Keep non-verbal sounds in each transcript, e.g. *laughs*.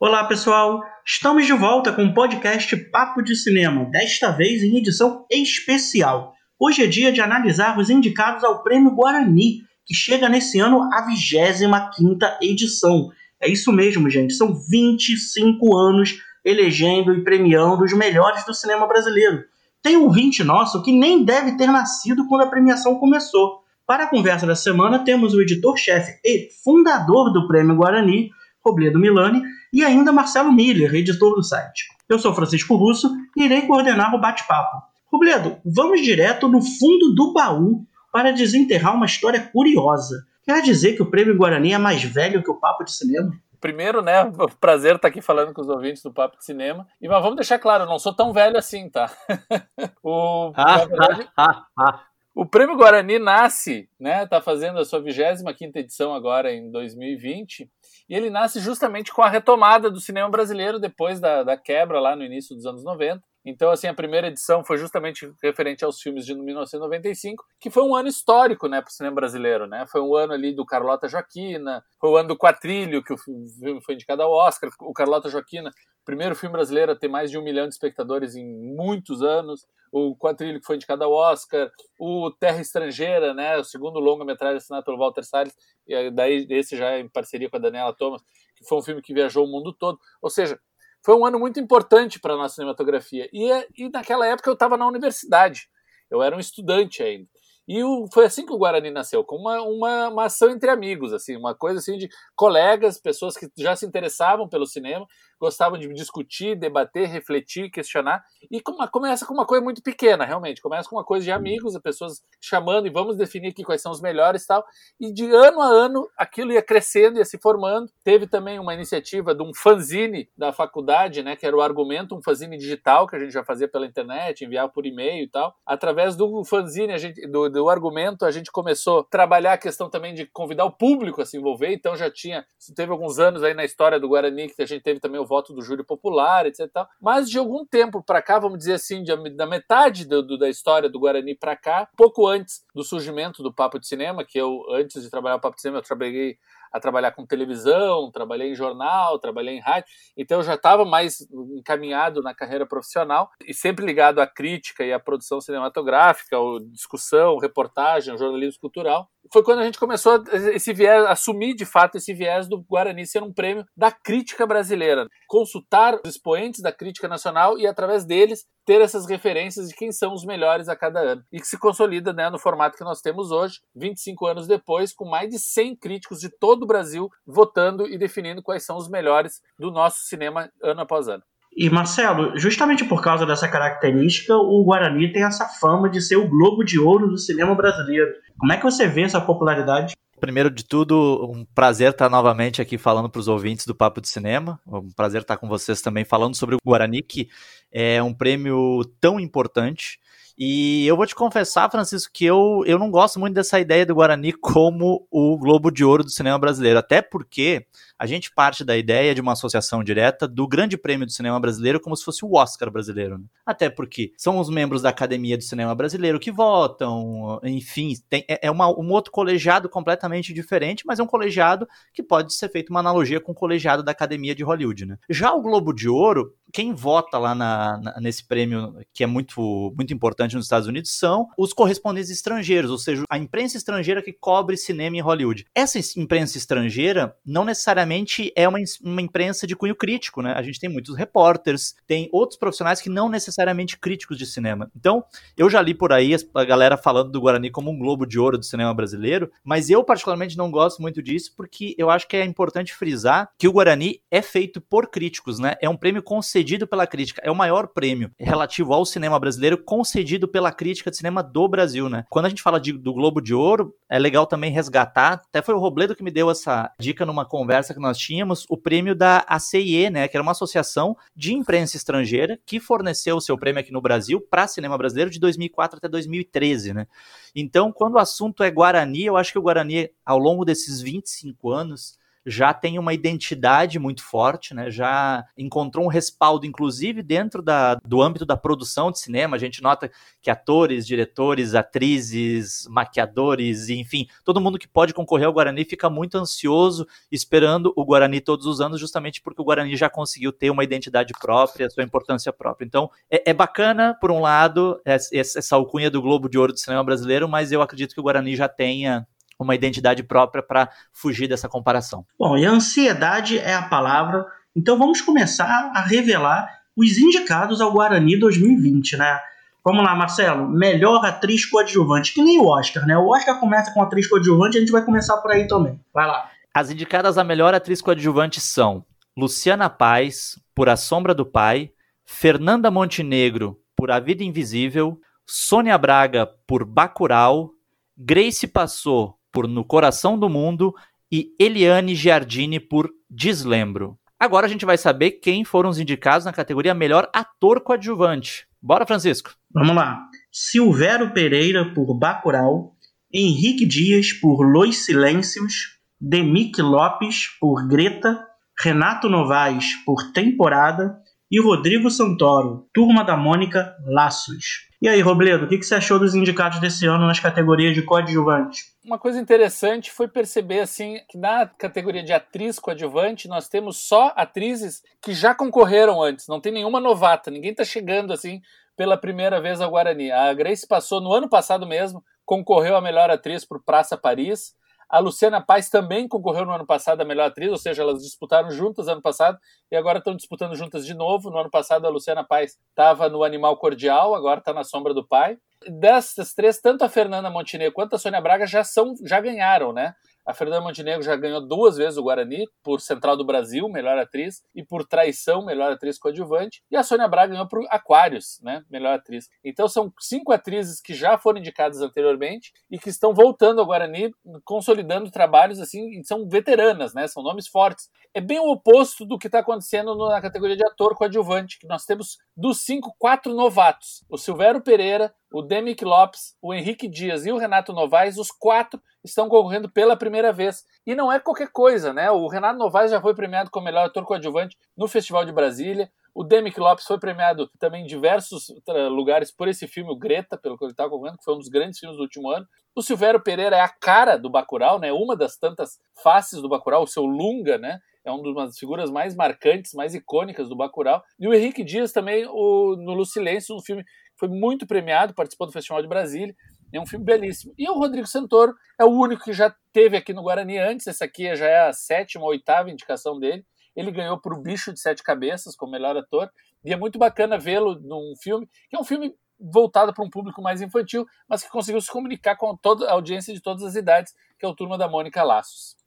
Olá, pessoal! Estamos de volta com o podcast Papo de Cinema, desta vez em edição especial. Hoje é dia de analisar os indicados ao Prêmio Guarani, que chega nesse ano à 25 edição. É isso mesmo, gente, são 25 anos elegendo e premiando os melhores do cinema brasileiro. Tem um ouvinte nosso que nem deve ter nascido quando a premiação começou. Para a conversa da semana, temos o editor-chefe e fundador do Prêmio Guarani, Robledo Milani, e ainda Marcelo Miller, editor do site. Eu sou Francisco Russo e irei coordenar o bate-papo. Robledo, vamos direto no fundo do baú para desenterrar uma história curiosa. Quer dizer que o Prêmio Guarani é mais velho que o Papo de Cinema? Primeiro, né, prazer estar aqui falando com os ouvintes do Papo de Cinema. E mas vamos deixar claro, eu não sou tão velho assim, tá? *laughs* o, na verdade, o Prêmio Guarani nasce, né, tá fazendo a sua 25ª edição agora em 2020, e ele nasce justamente com a retomada do cinema brasileiro depois da, da quebra lá no início dos anos 90. Então, assim, a primeira edição foi justamente referente aos filmes de 1995, que foi um ano histórico, né, para o cinema brasileiro, né? Foi um ano ali do Carlota Joaquina, foi o ano do Quatrilho, que o filme foi indicado ao Oscar. O Carlota Joaquina, primeiro filme brasileiro a ter mais de um milhão de espectadores em muitos anos. O Quatrilho, que foi indicado ao Oscar. O Terra Estrangeira, né, o segundo longa-metragem assinado pelo Walter Salles, e daí esse já é em parceria com a Daniela Thomas, que foi um filme que viajou o mundo todo. Ou seja, foi um ano muito importante para a nossa cinematografia. E, e naquela época eu estava na universidade, eu era um estudante ainda. E o, foi assim que o Guarani nasceu, com uma, uma, uma, ação entre amigos, assim, uma coisa assim de colegas, pessoas que já se interessavam pelo cinema, gostavam de discutir, debater, refletir, questionar. E com uma, começa com uma coisa muito pequena, realmente. Começa com uma coisa de amigos, pessoas chamando e vamos definir aqui quais são os melhores e tal. E de ano a ano aquilo ia crescendo, ia se formando. Teve também uma iniciativa de um fanzine da faculdade, né, que era o Argumento, um fanzine digital que a gente já fazia pela internet, enviava por e-mail e tal. Através do fanzine, a gente, do, do argumento, a gente começou a trabalhar a questão também de convidar o público a se envolver, então já tinha, teve alguns anos aí na história do Guarani que a gente teve também o voto do júri popular, etc. Mas de algum tempo para cá, vamos dizer assim, de, da metade do, do, da história do Guarani para cá, pouco antes do surgimento do Papo de Cinema, que eu, antes de trabalhar o Papo de Cinema, eu trabalhei a trabalhar com televisão, trabalhei em jornal, trabalhei em rádio, então eu já estava mais encaminhado na carreira profissional e sempre ligado à crítica e à produção cinematográfica, discussão, reportagem, jornalismo cultural. Foi quando a gente começou esse viés, assumir de fato esse viés do Guarani ser um prêmio da crítica brasileira, consultar os expoentes da crítica nacional e através deles ter essas referências de quem são os melhores a cada ano. E que se consolida né, no formato que nós temos hoje, 25 anos depois, com mais de 100 críticos de todo o Brasil votando e definindo quais são os melhores do nosso cinema ano após ano. E Marcelo, justamente por causa dessa característica, o Guarani tem essa fama de ser o Globo de Ouro do cinema brasileiro. Como é que você vê essa popularidade? Primeiro de tudo, um prazer estar novamente aqui falando para os ouvintes do Papo de Cinema. Um prazer estar com vocês também falando sobre o Guarani, que é um prêmio tão importante. E eu vou te confessar, Francisco, que eu, eu não gosto muito dessa ideia do Guarani como o Globo de Ouro do cinema brasileiro. Até porque a gente parte da ideia de uma associação direta do Grande Prêmio do Cinema Brasileiro como se fosse o Oscar brasileiro. Né? Até porque são os membros da Academia do Cinema Brasileiro que votam, enfim, tem, é, é uma, um outro colegiado completamente diferente, mas é um colegiado que pode ser feito uma analogia com o colegiado da Academia de Hollywood. Né? Já o Globo de Ouro, quem vota lá na, na, nesse prêmio, que é muito, muito importante nos Estados Unidos, são os correspondentes estrangeiros, ou seja, a imprensa estrangeira que cobre cinema em Hollywood. Essa imprensa estrangeira não necessariamente necessariamente é uma, uma imprensa de cunho crítico, né? A gente tem muitos repórteres, tem outros profissionais que não necessariamente críticos de cinema. Então, eu já li por aí a galera falando do Guarani como um globo de ouro do cinema brasileiro, mas eu particularmente não gosto muito disso porque eu acho que é importante frisar que o Guarani é feito por críticos, né? É um prêmio concedido pela crítica, é o maior prêmio relativo ao cinema brasileiro concedido pela crítica de cinema do Brasil, né? Quando a gente fala de, do Globo de Ouro, é legal também resgatar, até foi o Robledo que me deu essa dica numa conversa que nós tínhamos o prêmio da ACIE, né, que era uma associação de imprensa estrangeira que forneceu o seu prêmio aqui no Brasil para cinema brasileiro de 2004 até 2013, né? Então, quando o assunto é Guarani, eu acho que o Guarani, ao longo desses 25 anos, já tem uma identidade muito forte, né? Já encontrou um respaldo, inclusive dentro da, do âmbito da produção de cinema. A gente nota que atores, diretores, atrizes, maquiadores, enfim, todo mundo que pode concorrer ao Guarani fica muito ansioso esperando o Guarani todos os anos, justamente porque o Guarani já conseguiu ter uma identidade própria, sua importância própria. Então, é, é bacana, por um lado, essa alcunha do Globo de Ouro do cinema brasileiro, mas eu acredito que o Guarani já tenha uma identidade própria para fugir dessa comparação. Bom, e a ansiedade é a palavra, então vamos começar a revelar os indicados ao Guarani 2020, né? Vamos lá, Marcelo. Melhor atriz coadjuvante, que nem o Oscar, né? O Oscar começa com atriz coadjuvante, a gente vai começar por aí também. Vai lá. As indicadas a melhor atriz coadjuvante são Luciana Paz, por A Sombra do Pai, Fernanda Montenegro, por A Vida Invisível, Sônia Braga, por Bacurau, Grace Passou, por No Coração do Mundo e Eliane Giardini por Deslembro. Agora a gente vai saber quem foram os indicados na categoria Melhor Ator Coadjuvante. Bora, Francisco? Vamos lá. Silvério Pereira por Bacurau, Henrique Dias por Los Silêncios, Demick Lopes por Greta, Renato Novaes por Temporada e Rodrigo Santoro, Turma da Mônica, Laços. E aí, Robledo, o que você achou dos indicados desse ano nas categorias de coadjuvante? Uma coisa interessante foi perceber assim que na categoria de atriz coadjuvante nós temos só atrizes que já concorreram antes, não tem nenhuma novata, ninguém está chegando assim pela primeira vez ao Guarani. A Grace passou no ano passado mesmo, concorreu a melhor atriz por Praça Paris. A Luciana Paz também concorreu no ano passado a melhor atriz, ou seja, elas disputaram juntas ano passado e agora estão disputando juntas de novo. No ano passado a Luciana Paz estava no Animal Cordial, agora está na Sombra do Pai. Dessas três, tanto a Fernanda Montenegro quanto a Sônia Braga já são já ganharam, né? A Fernanda Montenegro já ganhou duas vezes o Guarani por Central do Brasil, melhor atriz, e por Traição, melhor atriz coadjuvante. E a Sônia Braga ganhou por Aquários, né, melhor atriz. Então são cinco atrizes que já foram indicadas anteriormente e que estão voltando ao Guarani, consolidando trabalhos assim, são veteranas, né, são nomes fortes. É bem o oposto do que está acontecendo na categoria de ator coadjuvante, que nós temos dos cinco, quatro novatos. O Silvério Pereira, o Demick Lopes, o Henrique Dias e o Renato Novaes, os quatro estão concorrendo pela primeira vez. E não é qualquer coisa, né? O Renato Novaes já foi premiado como melhor ator coadjuvante no Festival de Brasília. O Demick Lopes foi premiado também em diversos lugares por esse filme, o Greta, pelo que ele está concorrendo, que foi um dos grandes filmes do último ano. O Silvério Pereira é a cara do Bacurau, né? Uma das tantas faces do Bacurau, o seu Lunga, né? É uma das figuras mais marcantes, mais icônicas do Bacurau. E o Henrique Dias também, o, no Lucilêncio, um filme foi muito premiado, participou do Festival de Brasília. É um filme belíssimo. E o Rodrigo Santoro é o único que já teve aqui no Guarani antes. Essa aqui já é a sétima oitava indicação dele. Ele ganhou para o Bicho de Sete Cabeças como melhor ator. E é muito bacana vê-lo num filme, que é um filme voltado para um público mais infantil, mas que conseguiu se comunicar com toda a audiência de todas as idades, que é o Turma da Mônica Laços.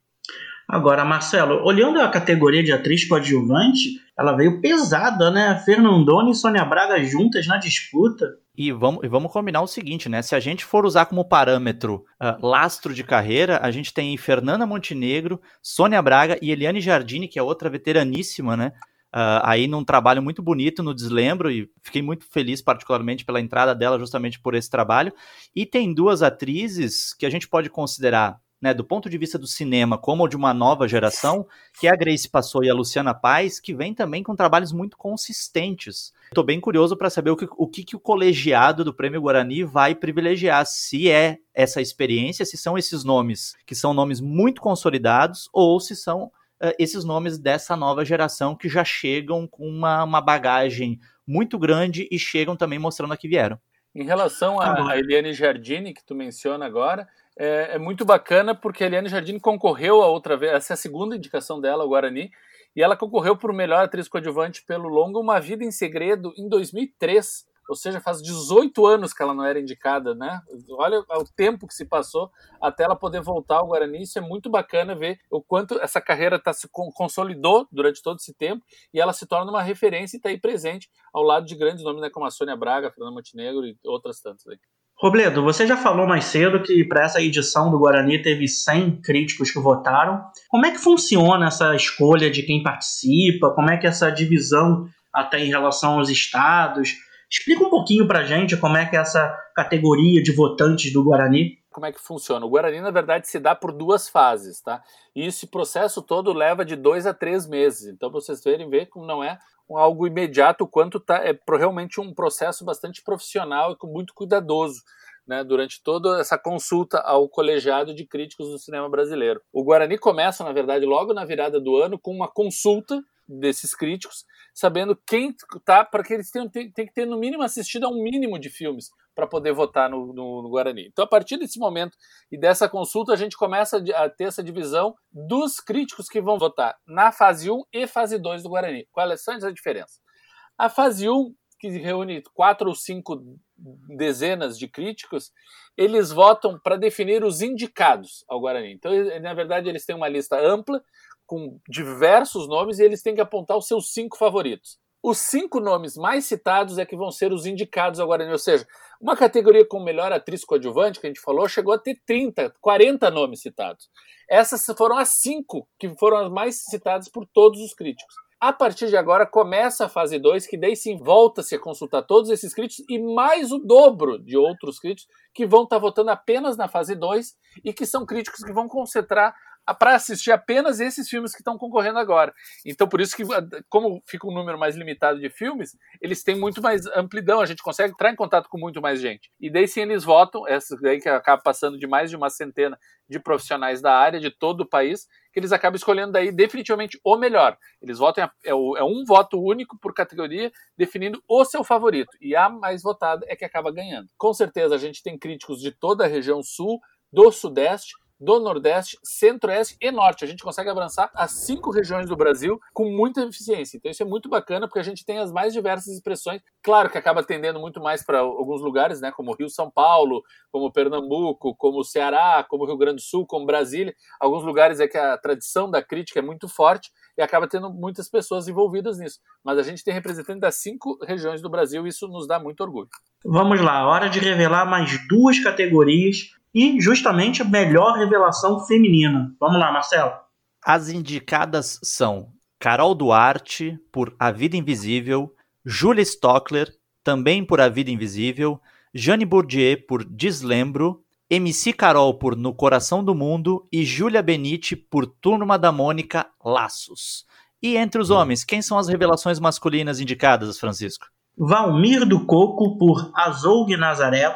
Agora, Marcelo, olhando a categoria de atriz coadjuvante, ela veio pesada, né? Fernandona e Sônia Braga juntas na disputa. E vamos, vamos combinar o seguinte, né? Se a gente for usar como parâmetro uh, lastro de carreira, a gente tem Fernanda Montenegro, Sônia Braga e Eliane Jardini, que é outra veteraníssima, né? Uh, aí num trabalho muito bonito no Deslembro, e fiquei muito feliz, particularmente, pela entrada dela, justamente por esse trabalho. E tem duas atrizes que a gente pode considerar né, do ponto de vista do cinema, como de uma nova geração, que é a Grace Passou e a Luciana Paz, que vem também com trabalhos muito consistentes. Estou bem curioso para saber o que, o que, que o colegiado do Prêmio Guarani vai privilegiar, se é essa experiência, se são esses nomes que são nomes muito consolidados, ou se são uh, esses nomes dessa nova geração que já chegam com uma, uma bagagem muito grande e chegam também mostrando a que vieram. Em relação a, a Eliane Giardini, que tu menciona agora, é, é, muito bacana porque a Eliane Jardim concorreu a outra vez, essa é a segunda indicação dela, o Guarani, e ela concorreu por melhor atriz coadjuvante pelo longo Uma Vida em Segredo em 2003, ou seja, faz 18 anos que ela não era indicada, né? Olha o tempo que se passou até ela poder voltar ao Guarani. Isso é muito bacana ver o quanto essa carreira tá, se consolidou durante todo esse tempo e ela se torna uma referência e está aí presente ao lado de grandes nomes né, como a Sônia Braga, Fernanda Montenegro e outras tantas. Aí. Robledo, você já falou mais cedo que para essa edição do Guarani teve 100 críticos que votaram. Como é que funciona essa escolha de quem participa? Como é que essa divisão até em relação aos estados? Explica um pouquinho para gente como é que é essa categoria de votantes do Guarani. como é que funciona. O Guarani, na verdade, se dá por duas fases, tá? E esse processo todo leva de dois a três meses. Então, para vocês verem, ver como não é algo imediato, quanto tá, é realmente um processo bastante profissional e muito cuidadoso. Né, durante toda essa consulta ao colegiado de críticos do cinema brasileiro. O Guarani começa, na verdade, logo na virada do ano, com uma consulta desses críticos, sabendo quem tá, para que eles tenham, tem, tem, que ter no mínimo assistido a um mínimo de filmes para poder votar no, no, no, Guarani. Então, a partir desse momento e dessa consulta, a gente começa a ter essa divisão dos críticos que vão votar na fase 1 e fase 2 do Guarani. Quais são as diferenças? A fase 1, que reúne quatro ou cinco dezenas de críticos, eles votam para definir os indicados ao Guarani. Então, na verdade, eles têm uma lista ampla com diversos nomes e eles têm que apontar os seus cinco favoritos. Os cinco nomes mais citados é que vão ser os indicados ao Guarani, ou seja, uma categoria com melhor atriz coadjuvante, que a gente falou, chegou a ter 30, 40 nomes citados. Essas foram as cinco que foram as mais citadas por todos os críticos. A partir de agora começa a fase 2, que daí sim volta-se a consultar todos esses críticos e mais o dobro de outros críticos que vão estar votando apenas na fase 2 e que são críticos que vão concentrar para assistir apenas esses filmes que estão concorrendo agora. Então, por isso que, como fica um número mais limitado de filmes, eles têm muito mais amplidão, a gente consegue entrar em contato com muito mais gente. E daí sim eles votam, essa daí que acaba passando de mais de uma centena de profissionais da área, de todo o país, que eles acabam escolhendo daí definitivamente o melhor. Eles votam, é, é um voto único por categoria, definindo o seu favorito. E a mais votada é que acaba ganhando. Com certeza a gente tem críticos de toda a região sul, do Sudeste, do Nordeste, Centro-Oeste e Norte. A gente consegue abraçar as cinco regiões do Brasil com muita eficiência. Então isso é muito bacana porque a gente tem as mais diversas expressões. Claro que acaba atendendo muito mais para alguns lugares, né, como Rio, São Paulo, como Pernambuco, como Ceará, como Rio Grande do Sul, como Brasília. Alguns lugares é que a tradição da crítica é muito forte e acaba tendo muitas pessoas envolvidas nisso. Mas a gente tem representantes das cinco regiões do Brasil e isso nos dá muito orgulho. Vamos lá, hora de revelar mais duas categorias e justamente melhor revelação feminina. Vamos lá, Marcelo. As indicadas são Carol Duarte por A Vida Invisível, Julia Stockler também por A Vida Invisível, Jane Bourdieu por Deslembro, MC Carol por No Coração do Mundo e Júlia Benite por Turma da Mônica Laços. E entre os homens, quem são as revelações masculinas indicadas, Francisco? Valmir do Coco por Azougue Nazaré,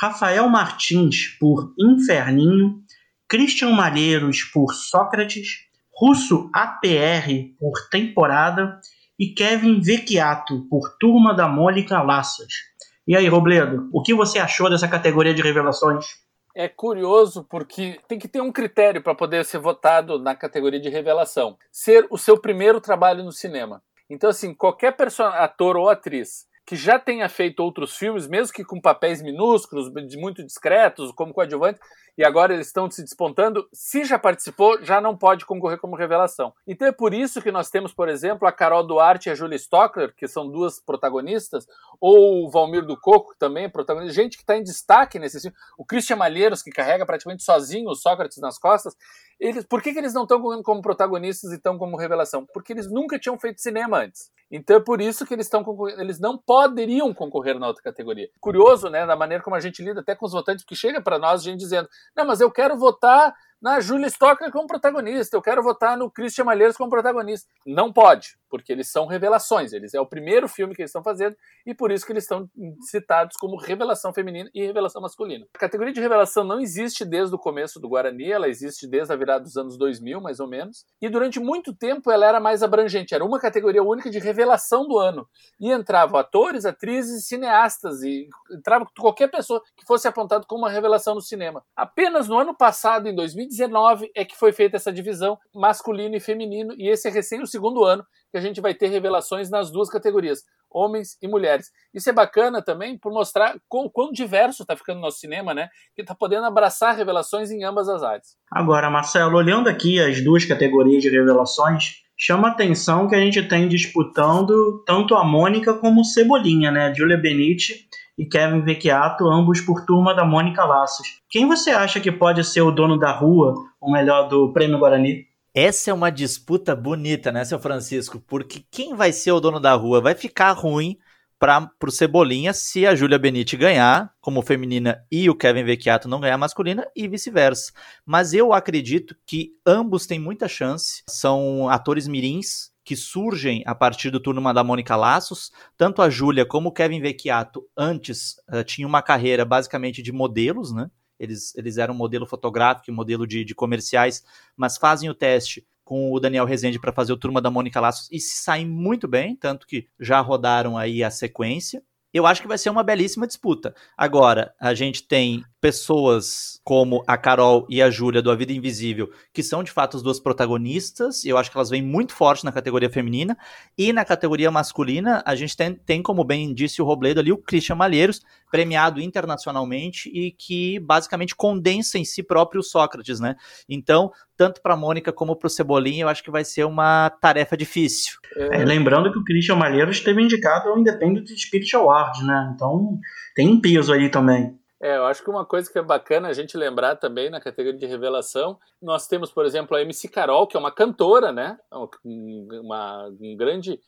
Rafael Martins por Inferninho, Christian Malheiros por Sócrates, Russo APR por Temporada e Kevin Vecchiato por Turma da Mônica Laças. E aí, Robledo, o que você achou dessa categoria de revelações? É curioso porque tem que ter um critério para poder ser votado na categoria de revelação. Ser o seu primeiro trabalho no cinema. Então, assim, qualquer ator ou atriz que já tenha feito outros filmes, mesmo que com papéis minúsculos, muito discretos, como coadjuvante, e agora eles estão se despontando, se já participou, já não pode concorrer como revelação. Então é por isso que nós temos, por exemplo, a Carol Duarte e a Julia Stockler, que são duas protagonistas, ou o Valmir do Coco, que também é protagonista, gente que está em destaque nesse filme, o Christian Malheiros, que carrega praticamente sozinho o Sócrates nas costas, eles, por que, que eles não estão como protagonistas e estão como revelação? Porque eles nunca tinham feito cinema antes. Então é por isso que eles estão eles não poderiam concorrer na outra categoria. Curioso, né, da maneira como a gente lida até com os votantes, que chega para nós gente dizendo: "Não, mas eu quero votar na Julia Stocker como protagonista, eu quero votar no Christian Malheiros como protagonista". Não pode, porque eles são revelações, eles é o primeiro filme que eles estão fazendo e por isso que eles estão citados como revelação feminina e revelação masculina. A categoria de revelação não existe desde o começo do Guarani, ela existe desde a virada dos anos 2000, mais ou menos, e durante muito tempo ela era mais abrangente, era uma categoria única de revelação do ano. E entravam atores, atrizes, cineastas e entrava qualquer pessoa que fosse apontado como uma revelação no cinema. Apenas no ano passado, em 2019, é que foi feita essa divisão masculino e feminino, e esse é recém o segundo ano que a gente vai ter revelações nas duas categorias, homens e mulheres. Isso é bacana também por mostrar quão, quão diverso está ficando o nosso cinema, né? Que está podendo abraçar revelações em ambas as áreas. Agora, Marcelo, olhando aqui as duas categorias de revelações, chama atenção que a gente tem disputando tanto a Mônica como o Cebolinha, né? Julia Benite e Kevin Vecchiato, ambos por turma da Mônica Laços. Quem você acha que pode ser o dono da rua, ou melhor, do Prêmio Guarani? Essa é uma disputa bonita, né, seu Francisco? Porque quem vai ser o dono da rua? Vai ficar ruim para o Cebolinha se a Júlia Benite ganhar como feminina e o Kevin Vecchiato não ganhar masculina e vice-versa. Mas eu acredito que ambos têm muita chance. São atores mirins que surgem a partir do turno da Mônica Laços. Tanto a Júlia como o Kevin Vecchiato antes uh, tinham uma carreira basicamente de modelos, né? Eles, eles eram modelo fotográfico e modelo de, de comerciais, mas fazem o teste com o Daniel Rezende para fazer o Turma da Mônica Laços e se saem muito bem, tanto que já rodaram aí a sequência. Eu acho que vai ser uma belíssima disputa. Agora, a gente tem pessoas como a Carol e a Júlia do A Vida Invisível, que são de fato as duas protagonistas, e eu acho que elas vêm muito forte na categoria feminina, e na categoria masculina, a gente tem, tem como bem disse o Robledo ali, o Christian Malheiros, premiado internacionalmente e que basicamente condensa em si próprio o Sócrates, né? Então, tanto para Mônica como para o Cebolinha, eu acho que vai ser uma tarefa difícil. É, lembrando que o Christian Malheiros esteve indicado ao Independent Spirit Award, né? Então, tem um peso aí também. É, eu acho que uma coisa que é bacana a gente lembrar também na categoria de revelação, nós temos, por exemplo, a MC Carol, que é uma cantora, né? Uma, um grande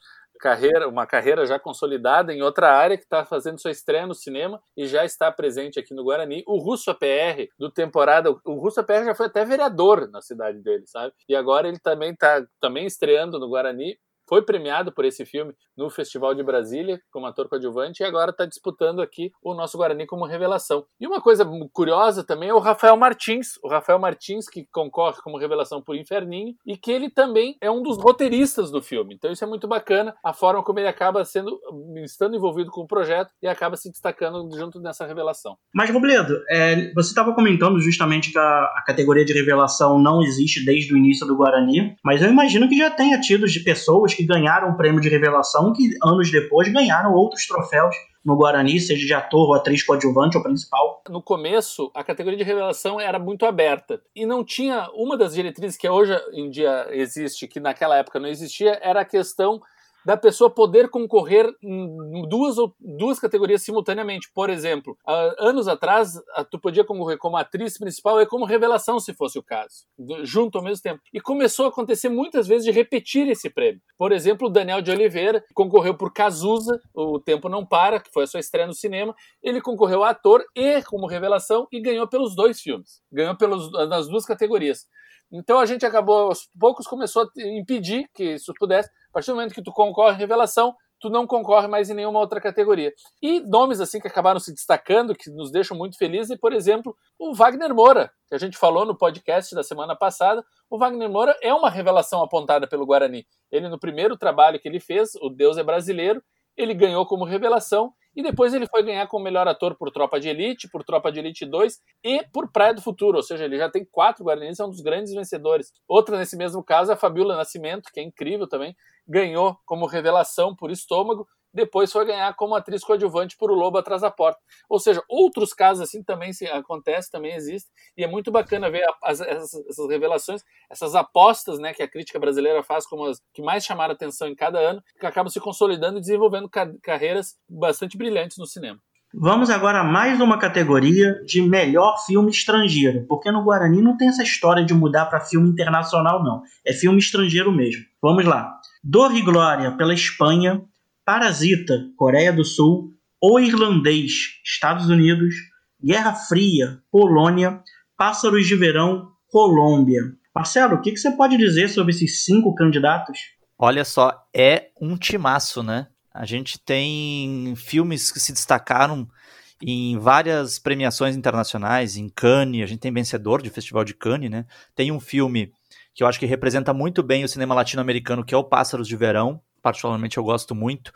carreira, uma carreira já consolidada em outra área que está fazendo sua estreia no cinema e já está presente aqui no Guarani. O Russo APR do temporada, o Russo APR já foi até vereador na cidade dele, sabe? E agora ele também está também estreando no Guarani foi premiado por esse filme no Festival de Brasília como ator coadjuvante e agora está disputando aqui o nosso Guarani como revelação. E uma coisa curiosa também é o Rafael Martins, o Rafael Martins que concorre como revelação por Inferninho e que ele também é um dos roteiristas do filme. Então isso é muito bacana, a forma como ele acaba sendo estando envolvido com o projeto e acaba se destacando junto nessa revelação. Mas Robledo, é, você estava comentando justamente que a, a categoria de revelação não existe desde o início do Guarani, mas eu imagino que já tenha tido de pessoas que ganharam o prêmio de revelação, que anos depois ganharam outros troféus no Guarani, seja de ator ou atriz coadjuvante ou principal. No começo, a categoria de revelação era muito aberta e não tinha uma das diretrizes que hoje em dia existe, que naquela época não existia, era a questão da pessoa poder concorrer em duas, duas categorias simultaneamente. Por exemplo, anos atrás, tu podia concorrer como atriz principal e como revelação, se fosse o caso, junto ao mesmo tempo. E começou a acontecer muitas vezes de repetir esse prêmio. Por exemplo, o Daniel de Oliveira concorreu por Cazuza, O Tempo Não Para, que foi a sua estreia no cinema. Ele concorreu a ator e como revelação e ganhou pelos dois filmes. Ganhou pelos, nas duas categorias. Então a gente acabou, aos poucos, começou a impedir que isso pudesse. Partir do momento que tu concorre em revelação, tu não concorre mais em nenhuma outra categoria. E nomes assim que acabaram se destacando, que nos deixam muito felizes, e, por exemplo, o Wagner Moura, que a gente falou no podcast da semana passada. O Wagner Moura é uma revelação apontada pelo Guarani. Ele, no primeiro trabalho que ele fez, O Deus é Brasileiro, ele ganhou como revelação e depois ele foi ganhar como melhor ator por Tropa de Elite, por Tropa de Elite 2 e por Praia do Futuro, ou seja, ele já tem quatro Guaranienses, é um dos grandes vencedores. Outra nesse mesmo caso é a Fabiola Nascimento, que é incrível também, ganhou como revelação por Estômago depois foi ganhar como atriz coadjuvante por O Lobo Atrás da Porta. Ou seja, outros casos assim também acontecem, também existem, e é muito bacana ver as, essas, essas, revelações, essas apostas né, que a crítica brasileira faz como as que mais chamaram atenção em cada ano, que acabam se consolidando e desenvolvendo carreiras bastante brilhantes no cinema. Vamos agora a mais uma categoria de melhor filme estrangeiro, porque no Guarani não tem essa história de mudar para filme internacional, não. É filme estrangeiro mesmo. Vamos lá. Dor e Glória pela Espanha, Parasita, Coreia do Sul, O Irlandês, Estados Unidos, Guerra Fria, Polônia, Pássaros de Verão, Colômbia. Marcelo, o que, que você pode dizer sobre esses cinco candidatos? Olha só, é um timaço, né? A gente tem filmes que se destacaram em várias premiações internacionais, em Cannes, a gente tem vencedor de Festival de Cannes, né? Tem um filme que eu acho que representa muito bem o cinema latino-americano, que é o Pássaros de Verão, particularmente eu gosto muito.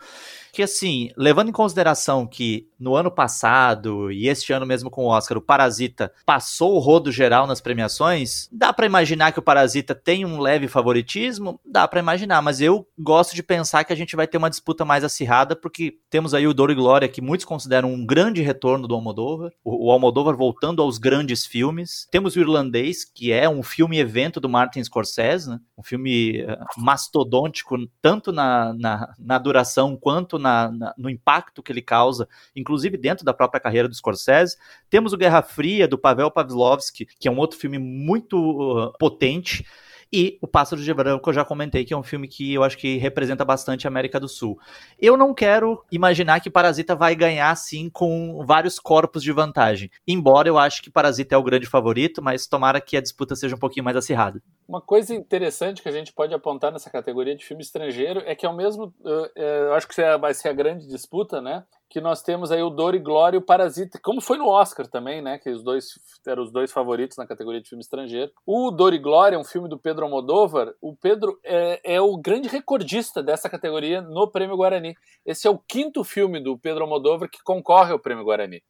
Que assim, levando em consideração que no ano passado e este ano mesmo com o Oscar, o Parasita passou o rodo geral nas premiações, dá para imaginar que o Parasita tem um leve favoritismo? Dá para imaginar, mas eu gosto de pensar que a gente vai ter uma disputa mais acirrada, porque temos aí o Douro e Glória, que muitos consideram um grande retorno do Almodóvar, o, Almodóvar voltando aos grandes filmes. Temos o Irlandês, que é um filme-evento do Martin Scorsese, né? um filme uh, mastodôntico, tanto na, na, na duração quanto na, na, no impacto que ele causa, inclusive dentro da própria carreira do Scorsese. Temos o Guerra Fria, do Pavel Pavlovsky, que é um outro filme muito uh, potente. E O Pássaro de Branco eu já comentei que é um filme que eu acho que representa bastante a América do Sul. Eu não quero imaginar que Parasita vai ganhar assim com vários corpos de vantagem. Embora eu acho que Parasita é o grande favorito, mas tomara que a disputa seja um pouquinho mais acirrada. Uma coisa interessante que a gente pode apontar nessa categoria de filme estrangeiro é que é o mesmo, eu acho que vai ser a grande disputa, né? que nós temos aí o Dor e Glória e o Parasita, como foi no Oscar também, né? Que os dois eram os dois favoritos na categoria de filme estrangeiro. O Dor e Glória é um filme do Pedro Almodóvar. O Pedro é, é, o grande recordista dessa categoria no Prêmio Guarani. Esse é o quinto filme do Pedro Almodóvar que concorre ao Prêmio Guarani.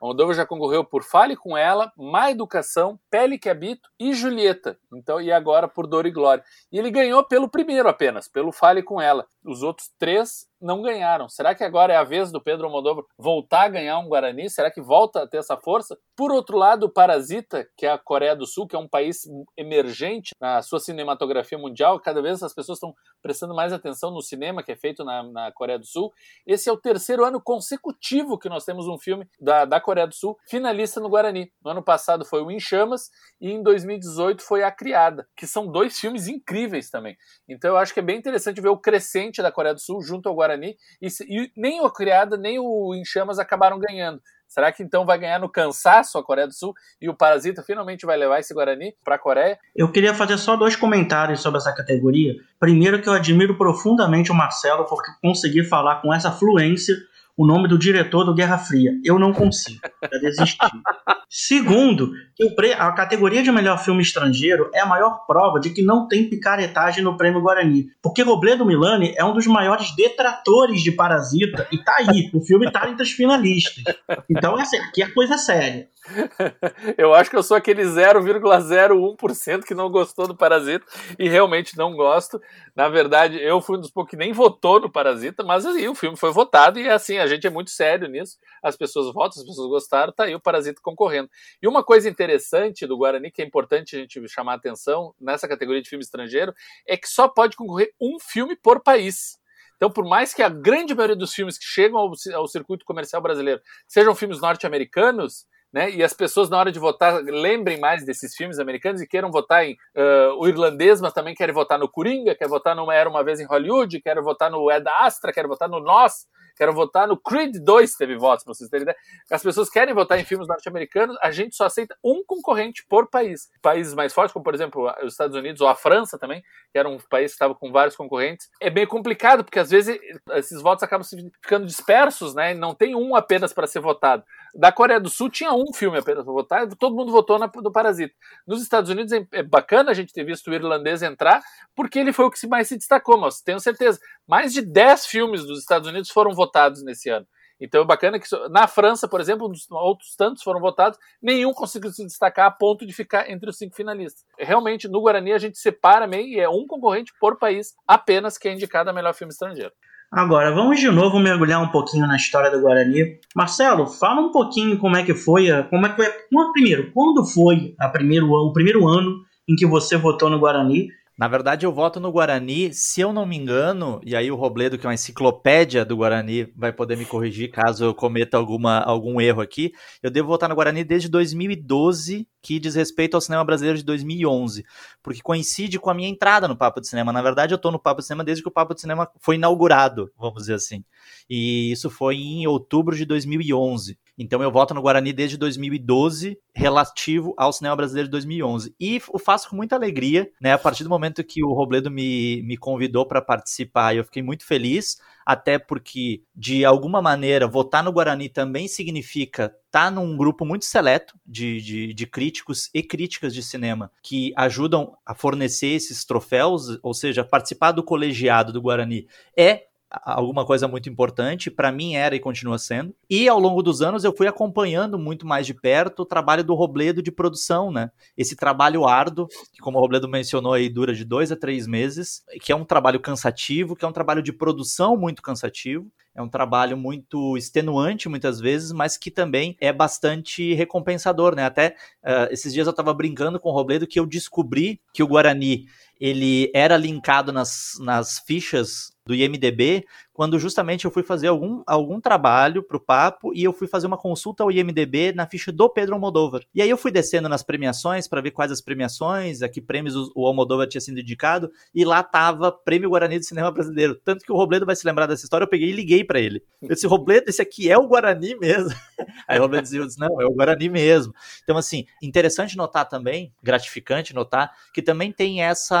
Almodóvar já concorreu por Fale com Ela, Má Educação, Pele que Habito e Julieta. Então, e agora por Dor e Glória. E ele ganhou pelo primeiro apenas, pelo Fale com Ela. Os outros três não ganharam. Será que agora é a vez do Pedro Almodóvar voltar a ganhar um Guarani? Será que volta a ter essa força? Por outro lado, o Parasita, que é a Coreia do Sul, que é um país emergente na sua cinematografia mundial, cada vez as pessoas estão prestando mais atenção no cinema que é feito na, na Coreia do Sul. Esse é o terceiro ano consecutivo que nós temos um filme da, da Coreia do Sul finalista no Guarani. No ano passado foi o Em Chamas e em 2018 foi A Criada, que são dois filmes incríveis também. Então eu acho que é bem interessante ver o crescente da Coreia do Sul junto ao Guarani Guarani e, e nem o Criada nem o Em Chamas acabaram ganhando. Será que então vai ganhar no cansaço a Coreia do Sul e o Parasita finalmente vai levar esse Guarani para a Coreia? Eu queria fazer só dois comentários sobre essa categoria. Primeiro que eu admiro profundamente o Marcelo porque conseguir falar com essa fluência o nome do diretor do Guerra Fria. Eu não consigo. Já desisti. *laughs* Segundo, que a categoria de melhor filme estrangeiro é a maior prova de que não tem picaretagem no Prêmio Guarani. Porque Robledo Milani é um dos maiores detratores de Parasita e tá aí. O filme tá entre os finalistas. Então, assim, aqui a coisa é séria. *laughs* eu acho que eu sou aquele 0,01% que não gostou do Parasita e realmente não gosto. Na verdade, eu fui um dos poucos que nem votou no Parasita, mas assim, o filme foi votado e assim, a gente é muito sério nisso. As pessoas votam, as pessoas gostaram, tá aí o Parasita concorrendo. E uma coisa interessante do Guarani, que é importante a gente chamar a atenção nessa categoria de filme estrangeiro, é que só pode concorrer um filme por país. Então, por mais que a grande maioria dos filmes que chegam ao, ao circuito comercial brasileiro sejam filmes norte-americanos, né? E as pessoas, na hora de votar, lembrem mais desses filmes americanos e queiram votar em uh, o irlandês, mas também querem votar no Coringa, querem votar no Era Uma Vez em Hollywood, querem votar no Ed Astra, querem votar no Nós, quero votar no Creed 2, teve votos, pra vocês terem ideia. As pessoas querem votar em filmes norte-americanos, a gente só aceita um concorrente por país. Países mais fortes, como por exemplo os Estados Unidos ou a França também, que era um país que estava com vários concorrentes, é bem complicado, porque às vezes esses votos acabam ficando dispersos, né? Não tem um apenas para ser votado. Da Coreia do Sul tinha um filme apenas para votar, todo mundo votou no Parasita. Nos Estados Unidos é, é bacana a gente ter visto o irlandês entrar, porque ele foi o que mais se destacou, mas tenho certeza. Mais de 10 filmes dos Estados Unidos foram votados votados nesse ano. Então é bacana que na França, por exemplo, outros tantos foram votados, nenhum conseguiu se destacar a ponto de ficar entre os cinco finalistas. Realmente, no Guarani, a gente separa meio e é um concorrente por país apenas que é indicado a melhor filme estrangeiro. Agora, vamos de novo mergulhar um pouquinho na história do Guarani. Marcelo, fala um pouquinho como é que foi, a, como é que foi, primeiro, quando foi a primeiro, o primeiro ano em que você votou no Guarani na verdade, eu voto no Guarani, se eu não me engano, e aí o Robledo, que é uma enciclopédia do Guarani, vai poder me corrigir caso eu cometa alguma, algum erro aqui. Eu devo votar no Guarani desde 2012, que diz respeito ao cinema brasileiro de 2011, porque coincide com a minha entrada no Papo de Cinema. Na verdade, eu estou no Papo de Cinema desde que o Papo de Cinema foi inaugurado, vamos dizer assim. E isso foi em outubro de 2011. Então eu voto no Guarani desde 2012, relativo ao cinema brasileiro de 2011. E o faço com muita alegria, né? A partir do momento que o Robledo me, me convidou para participar, eu fiquei muito feliz, até porque, de alguma maneira, votar no Guarani também significa estar tá num grupo muito seleto de, de, de, críticos e críticas de cinema que ajudam a fornecer esses troféus, ou seja, participar do colegiado do Guarani é alguma coisa muito importante, para mim era e continua sendo. E ao longo dos anos eu fui acompanhando muito mais de perto o trabalho do Robledo de produção, né? Esse trabalho árduo, que como o Robledo mencionou aí, dura de dois a três meses, que é um trabalho cansativo, que é um trabalho de produção muito cansativo, é um trabalho muito extenuante muitas vezes, mas que também é bastante recompensador, né? Até uh, esses dias eu estava brincando com o Robledo que eu descobri que o Guarani ele era linkado nas, nas fichas do IMDB quando justamente eu fui fazer algum, algum trabalho pro papo e eu fui fazer uma consulta ao IMDB na ficha do Pedro Almodóvar. E aí eu fui descendo nas premiações para ver quais as premiações, a que prêmios o, o Almodóvar tinha sido indicado, e lá tava Prêmio Guarani do Cinema Brasileiro. Tanto que o Robledo vai se lembrar dessa história, eu peguei e liguei para ele. Eu disse, Robledo, esse aqui é o Guarani mesmo. *laughs* Aí o Robledo disse, não, é o Guarani mesmo. Então, assim, interessante notar também, gratificante notar, que também tem essa,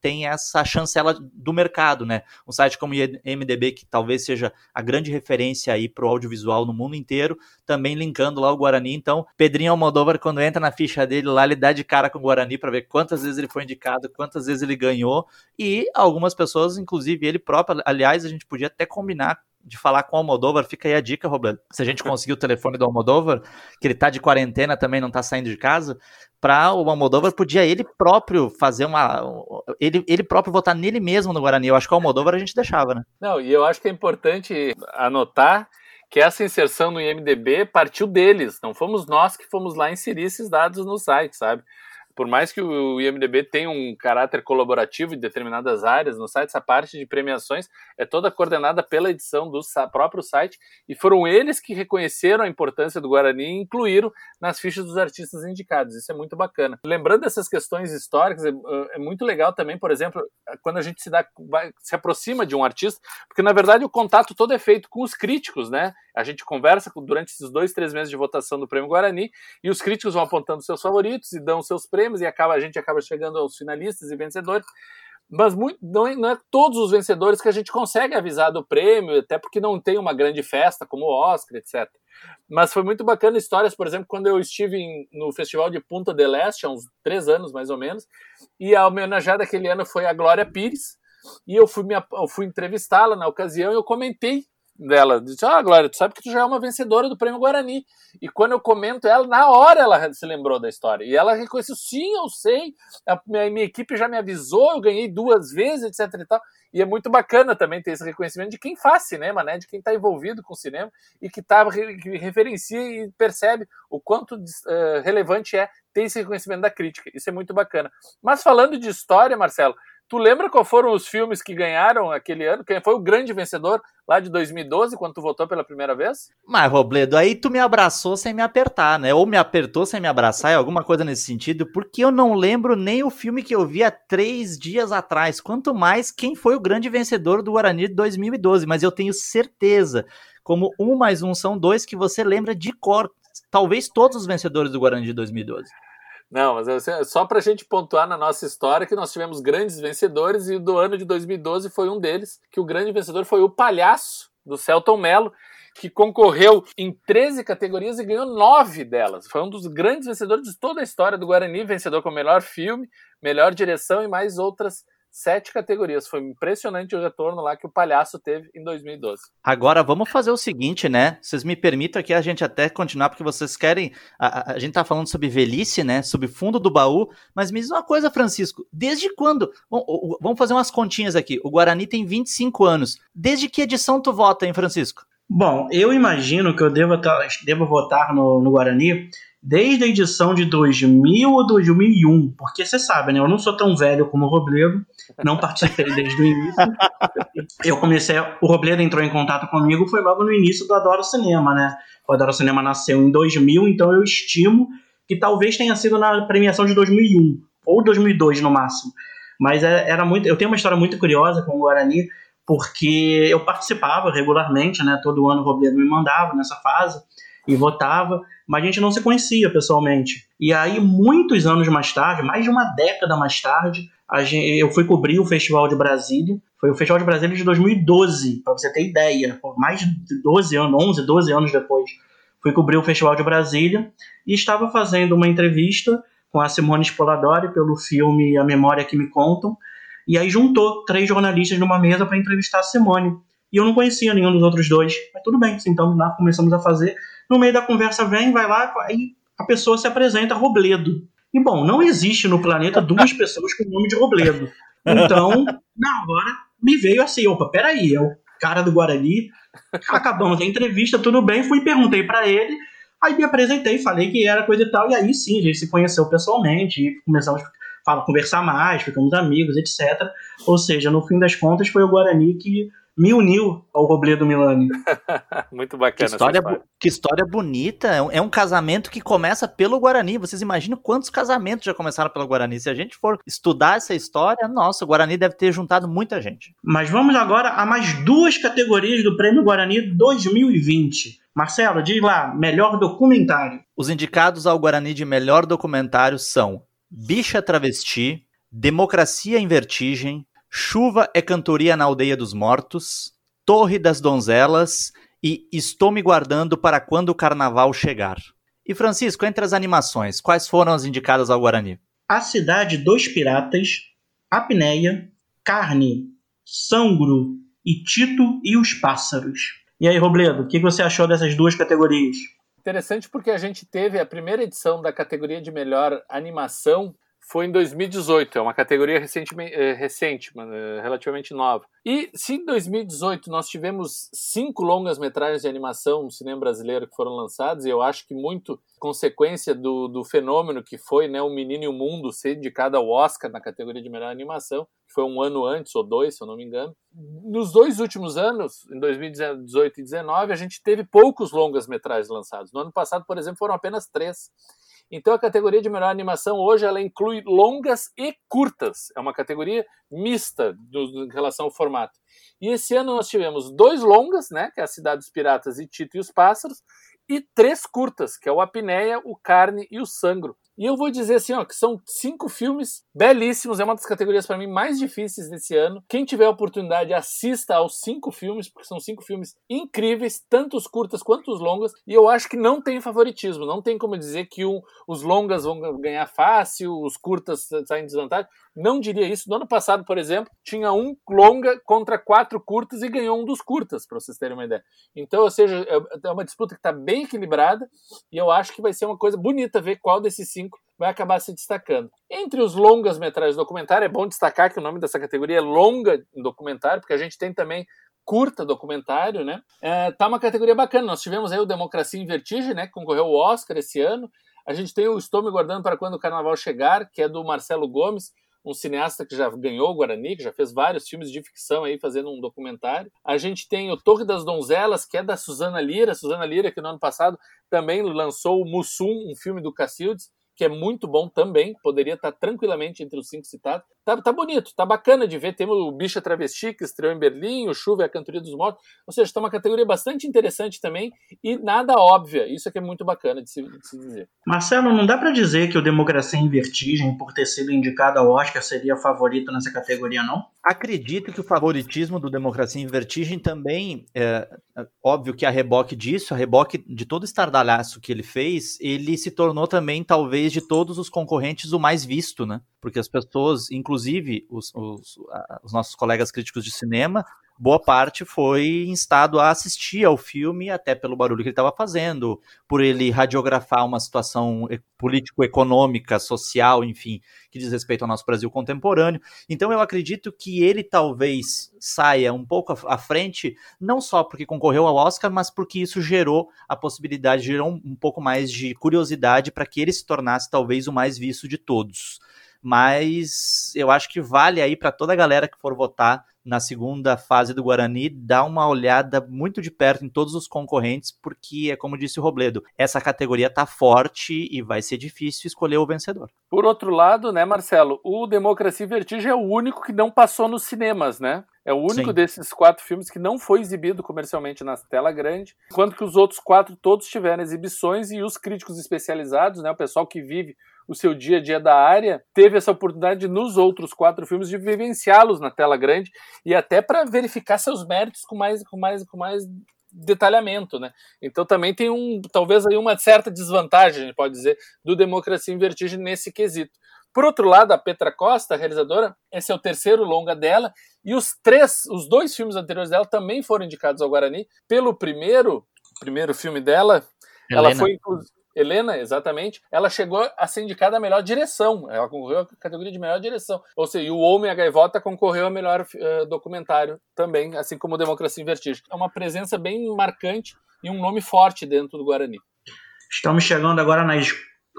tem essa chancela do mercado, né? Um site como o IMDB, que talvez seja a grande referência aí para o audiovisual no mundo inteiro, também linkando lá o Guarani. Então, Pedrinho Almodóvar, quando entra na ficha dele lá, ele dá de cara com o Guarani para ver quantas vezes ele foi indicado, quantas vezes ele ganhou, e algumas pessoas, inclusive ele próprio, aliás, a gente podia até combinar de falar com o Almodóvar, fica aí a dica, Robledo. Se a gente conseguir o telefone do Almodóvar, que ele tá de quarentena também, não tá saindo de casa, para o Almodóvar podia ele próprio fazer uma ele, ele próprio votar nele mesmo no Guarani. Eu acho que o Almodóvar a gente deixava, né? Não, e eu acho que é importante anotar que essa inserção no IMDB partiu deles, não fomos nós que fomos lá inserir esses dados no site, sabe? Por mais que o IMDB tenha um caráter colaborativo em determinadas áreas, no site essa parte de premiações é toda coordenada pela edição do próprio site e foram eles que reconheceram a importância do Guarani e incluíram nas fichas dos artistas indicados. Isso é muito bacana. Lembrando dessas questões históricas, é, é muito legal também, por exemplo, quando a gente se dá, se aproxima de um artista, porque na verdade o contato todo é feito com os críticos, né? A gente conversa durante esses dois, três meses de votação do Prêmio Guarani e os críticos vão apontando seus favoritos e dão seus prêmios e acaba, a gente acaba chegando aos finalistas e vencedores. Mas muito, não, é, não é todos os vencedores que a gente consegue avisar do prêmio, até porque não tem uma grande festa como o Oscar, etc. Mas foi muito bacana histórias, por exemplo, quando eu estive em, no Festival de Punta del Este, há uns três anos mais ou menos, e a homenageada aquele ano foi a Glória Pires, e eu fui, eu fui entrevistá-la na ocasião e eu comentei dela. Disse, ah, Glória, tu sabe que tu já é uma vencedora do Prêmio Guarani. E quando eu comento ela, na hora ela se lembrou da história. E ela reconheceu, sim, eu sei, a minha, minha equipe já me avisou, eu ganhei duas vezes, etc e tal. E é muito bacana também ter esse reconhecimento de quem faz cinema, né? De quem está envolvido com cinema e que, tá, que referencia e percebe o quanto uh, relevante é ter esse reconhecimento da crítica. Isso é muito bacana. Mas falando de história, Marcelo, Tu lembra qual foram os filmes que ganharam aquele ano? Quem foi o grande vencedor lá de 2012, quando tu votou pela primeira vez? Mas, Robledo, aí tu me abraçou sem me apertar, né? Ou me apertou sem me abraçar, é alguma coisa nesse sentido, porque eu não lembro nem o filme que eu vi há três dias atrás, quanto mais quem foi o grande vencedor do Guarani de 2012. Mas eu tenho certeza, como um mais um são dois, que você lembra de cor. Talvez todos os vencedores do Guarani de 2012. Não, mas é só para a gente pontuar na nossa história que nós tivemos grandes vencedores e do ano de 2012 foi um deles, que o grande vencedor foi o Palhaço, do Celton Mello, que concorreu em 13 categorias e ganhou 9 delas. Foi um dos grandes vencedores de toda a história do Guarani, vencedor com melhor filme, melhor direção e mais outras sete categorias. Foi impressionante o retorno lá que o Palhaço teve em 2012. Agora vamos fazer o seguinte, né? Vocês me permitam aqui a gente até continuar, porque vocês querem. A, a, gente tá falando sobre velhice, né? Sobre fundo do baú. Mas me diz uma coisa, Francisco. Desde quando. Bom, vamos fazer umas continhas aqui. O Guarani tem 25 anos. Desde que edição tu vota, hein, Francisco? Bom, eu imagino que eu devo, devo votar no, no Guarani desde a edição de 2000 ou 2001, porque você sabe, né? Eu não sou tão velho como o Robledo, não participei desde o início. Eu comecei, o Robledo entrou em contato comigo foi logo no início do Adoro Cinema, né? O Adoro Cinema nasceu em 2000, então eu estimo que talvez tenha sido na premiação de 2001 ou 2002 no máximo. Mas é, era muito, eu tenho uma história muito curiosa com o Guarani, porque eu participava regularmente, né? Todo ano o Robledo me mandava nessa fase e votava mas a gente não se conhecia pessoalmente. E aí, muitos anos mais tarde, mais de uma década mais tarde, gente, eu fui cobrir o Festival de Brasília. Foi o Festival de Brasília de 2012, para você ter ideia. Mais de 12 anos, 11, 12 anos depois. Fui cobrir o Festival de Brasília e estava fazendo uma entrevista com a Simone Spoladori pelo filme A Memória que Me Contam. E aí juntou três jornalistas numa mesa para entrevistar a Simone. E eu não conhecia nenhum dos outros dois. Mas tudo bem, então nós começamos a fazer. No meio da conversa vem, vai lá, aí a pessoa se apresenta Robledo. E bom, não existe no planeta duas pessoas com o nome de Robledo. Então, na hora, me veio assim, opa, peraí, é o cara do Guarani. Acabamos a entrevista, tudo bem, fui e perguntei para ele. Aí me apresentei, falei que era coisa e tal, e aí sim, a gente se conheceu pessoalmente, e começamos a conversar mais, ficamos amigos, etc. Ou seja, no fim das contas, foi o Guarani que me uniu ao Robledo Milani. *laughs* Muito bacana. Que história, história. que história bonita. É um, é um, casamento que começa pelo Guarani. Vocês imaginam quantos casamentos já começaram pelo Guarani? Se a gente for estudar essa história, nossa, o Guarani deve ter juntado muita gente. Mas vamos agora a mais duas categorias do Prêmio Guarani 2020. Marcelo, diz lá, melhor documentário. Os indicados ao Guarani de melhor documentário são Bicha Travesti, Democracia em Vertigem, Chuva é cantoria na aldeia dos mortos, Torre das donzelas e Estou me guardando para quando o carnaval chegar. E Francisco, entre as animações, quais foram as indicadas ao Guarani? A Cidade dos Piratas, Apneia, Carne, Sangro e Tito e os Pássaros. E aí, Robledo, o que você achou dessas duas categorias? Interessante porque a gente teve a primeira edição da categoria de melhor animação foi em 2018, é uma categoria recente, eh, recente eh, relativamente nova. E se em 2018 nós tivemos cinco longas-metragens de animação no cinema brasileiro que foram lançados, e eu acho que muito consequência do, do fenômeno que foi né, O Menino e o Mundo ser indicado ao Oscar na categoria de melhor animação, que foi um ano antes, ou dois, se eu não me engano. Nos dois últimos anos, em 2018 e 2019, a gente teve poucos longas-metragens lançados. No ano passado, por exemplo, foram apenas três. Então a categoria de melhor animação hoje ela inclui longas e curtas. É uma categoria mista do, em relação ao formato. E esse ano nós tivemos dois longas, né, que é a Cidade dos Piratas e Tito e os Pássaros, e três curtas, que é o Apneia, o Carne e o Sangro. E eu vou dizer assim, ó, que são cinco filmes belíssimos, é uma das categorias para mim mais difíceis desse ano. Quem tiver a oportunidade, assista aos cinco filmes, porque são cinco filmes incríveis, tanto os curtas quanto os longas, e eu acho que não tem favoritismo, não tem como dizer que um, os longas vão ganhar fácil, os curtas saem em desvantagem. Não diria isso. No ano passado, por exemplo, tinha um longa contra quatro curtas e ganhou um dos curtas, para vocês terem uma ideia. Então, ou seja, é, é uma disputa que está bem equilibrada e eu acho que vai ser uma coisa bonita ver qual desses cinco vai acabar se destacando. Entre os longas metragens documentário, é bom destacar que o nome dessa categoria é longa documentário, porque a gente tem também curta documentário, né? É, tá uma categoria bacana. Nós tivemos aí o Democracia em Vertigem, né? Que concorreu ao Oscar esse ano. A gente tem o Estou Me Guardando para Quando o Carnaval Chegar, que é do Marcelo Gomes, um cineasta que já ganhou o Guarani, que já fez vários filmes de ficção aí fazendo um documentário. A gente tem o Torre das Donzelas, que é da Suzana Lira, Suzana Lira que no ano passado também lançou o Mussum, um filme do Cacildes, que é muito bom também, poderia estar tranquilamente entre os cinco citados. Tá, tá bonito, tá bacana de ver. Temos o Bicha Travesti, que estreou em Berlim, o Chuva e a Cantoria dos Mortos. Ou seja, está uma categoria bastante interessante também e nada óbvia. Isso é que é muito bacana de se, de se dizer. Marcelo, não dá para dizer que o Democracia em Vertigem, por ter sido indicado ao Oscar, seria favorito nessa categoria, não? Acredito que o favoritismo do Democracia em Vertigem também, é, é óbvio que a reboque disso, a reboque de todo o estardalhaço que ele fez, ele se tornou também, talvez, de todos os concorrentes, o mais visto, né? Porque as pessoas, inclusive os, os, os nossos colegas críticos de cinema, boa parte foi instado a assistir ao filme, até pelo barulho que ele estava fazendo, por ele radiografar uma situação político-econômica, social, enfim, que diz respeito ao nosso Brasil contemporâneo. Então eu acredito que ele talvez saia um pouco à frente, não só porque concorreu ao Oscar, mas porque isso gerou a possibilidade, gerou um, um pouco mais de curiosidade para que ele se tornasse talvez o mais visto de todos mas eu acho que vale aí para toda a galera que for votar na segunda fase do Guarani, dar uma olhada muito de perto em todos os concorrentes, porque é como disse o Robledo, essa categoria tá forte e vai ser difícil escolher o vencedor. Por outro lado, né, Marcelo, o Democracia e Vertigem é o único que não passou nos cinemas, né? É o único Sim. desses quatro filmes que não foi exibido comercialmente na tela grande, enquanto que os outros quatro todos tiveram exibições e os críticos especializados, né, o pessoal que vive o seu dia a dia da área, teve essa oportunidade nos outros quatro filmes de vivenciá-los na tela grande e até para verificar seus méritos com mais, com mais, com mais detalhamento, né? Então também tem um, talvez aí uma certa desvantagem, a gente pode dizer, do Democracia em Vertigem nesse quesito. Por outro lado, a Petra Costa, a realizadora, esse é o terceiro longa dela, e os três, os dois filmes anteriores dela também foram indicados ao Guarani. Pelo primeiro, primeiro filme dela, Helena. ela foi Helena, exatamente, ela chegou a ser indicada a melhor direção. Ela concorreu à categoria de melhor direção. Ou seja, o Homem e a Gaivota concorreu a melhor uh, documentário também, assim como Democracia em Vertigem. É uma presença bem marcante e um nome forte dentro do Guarani. Estamos chegando agora nas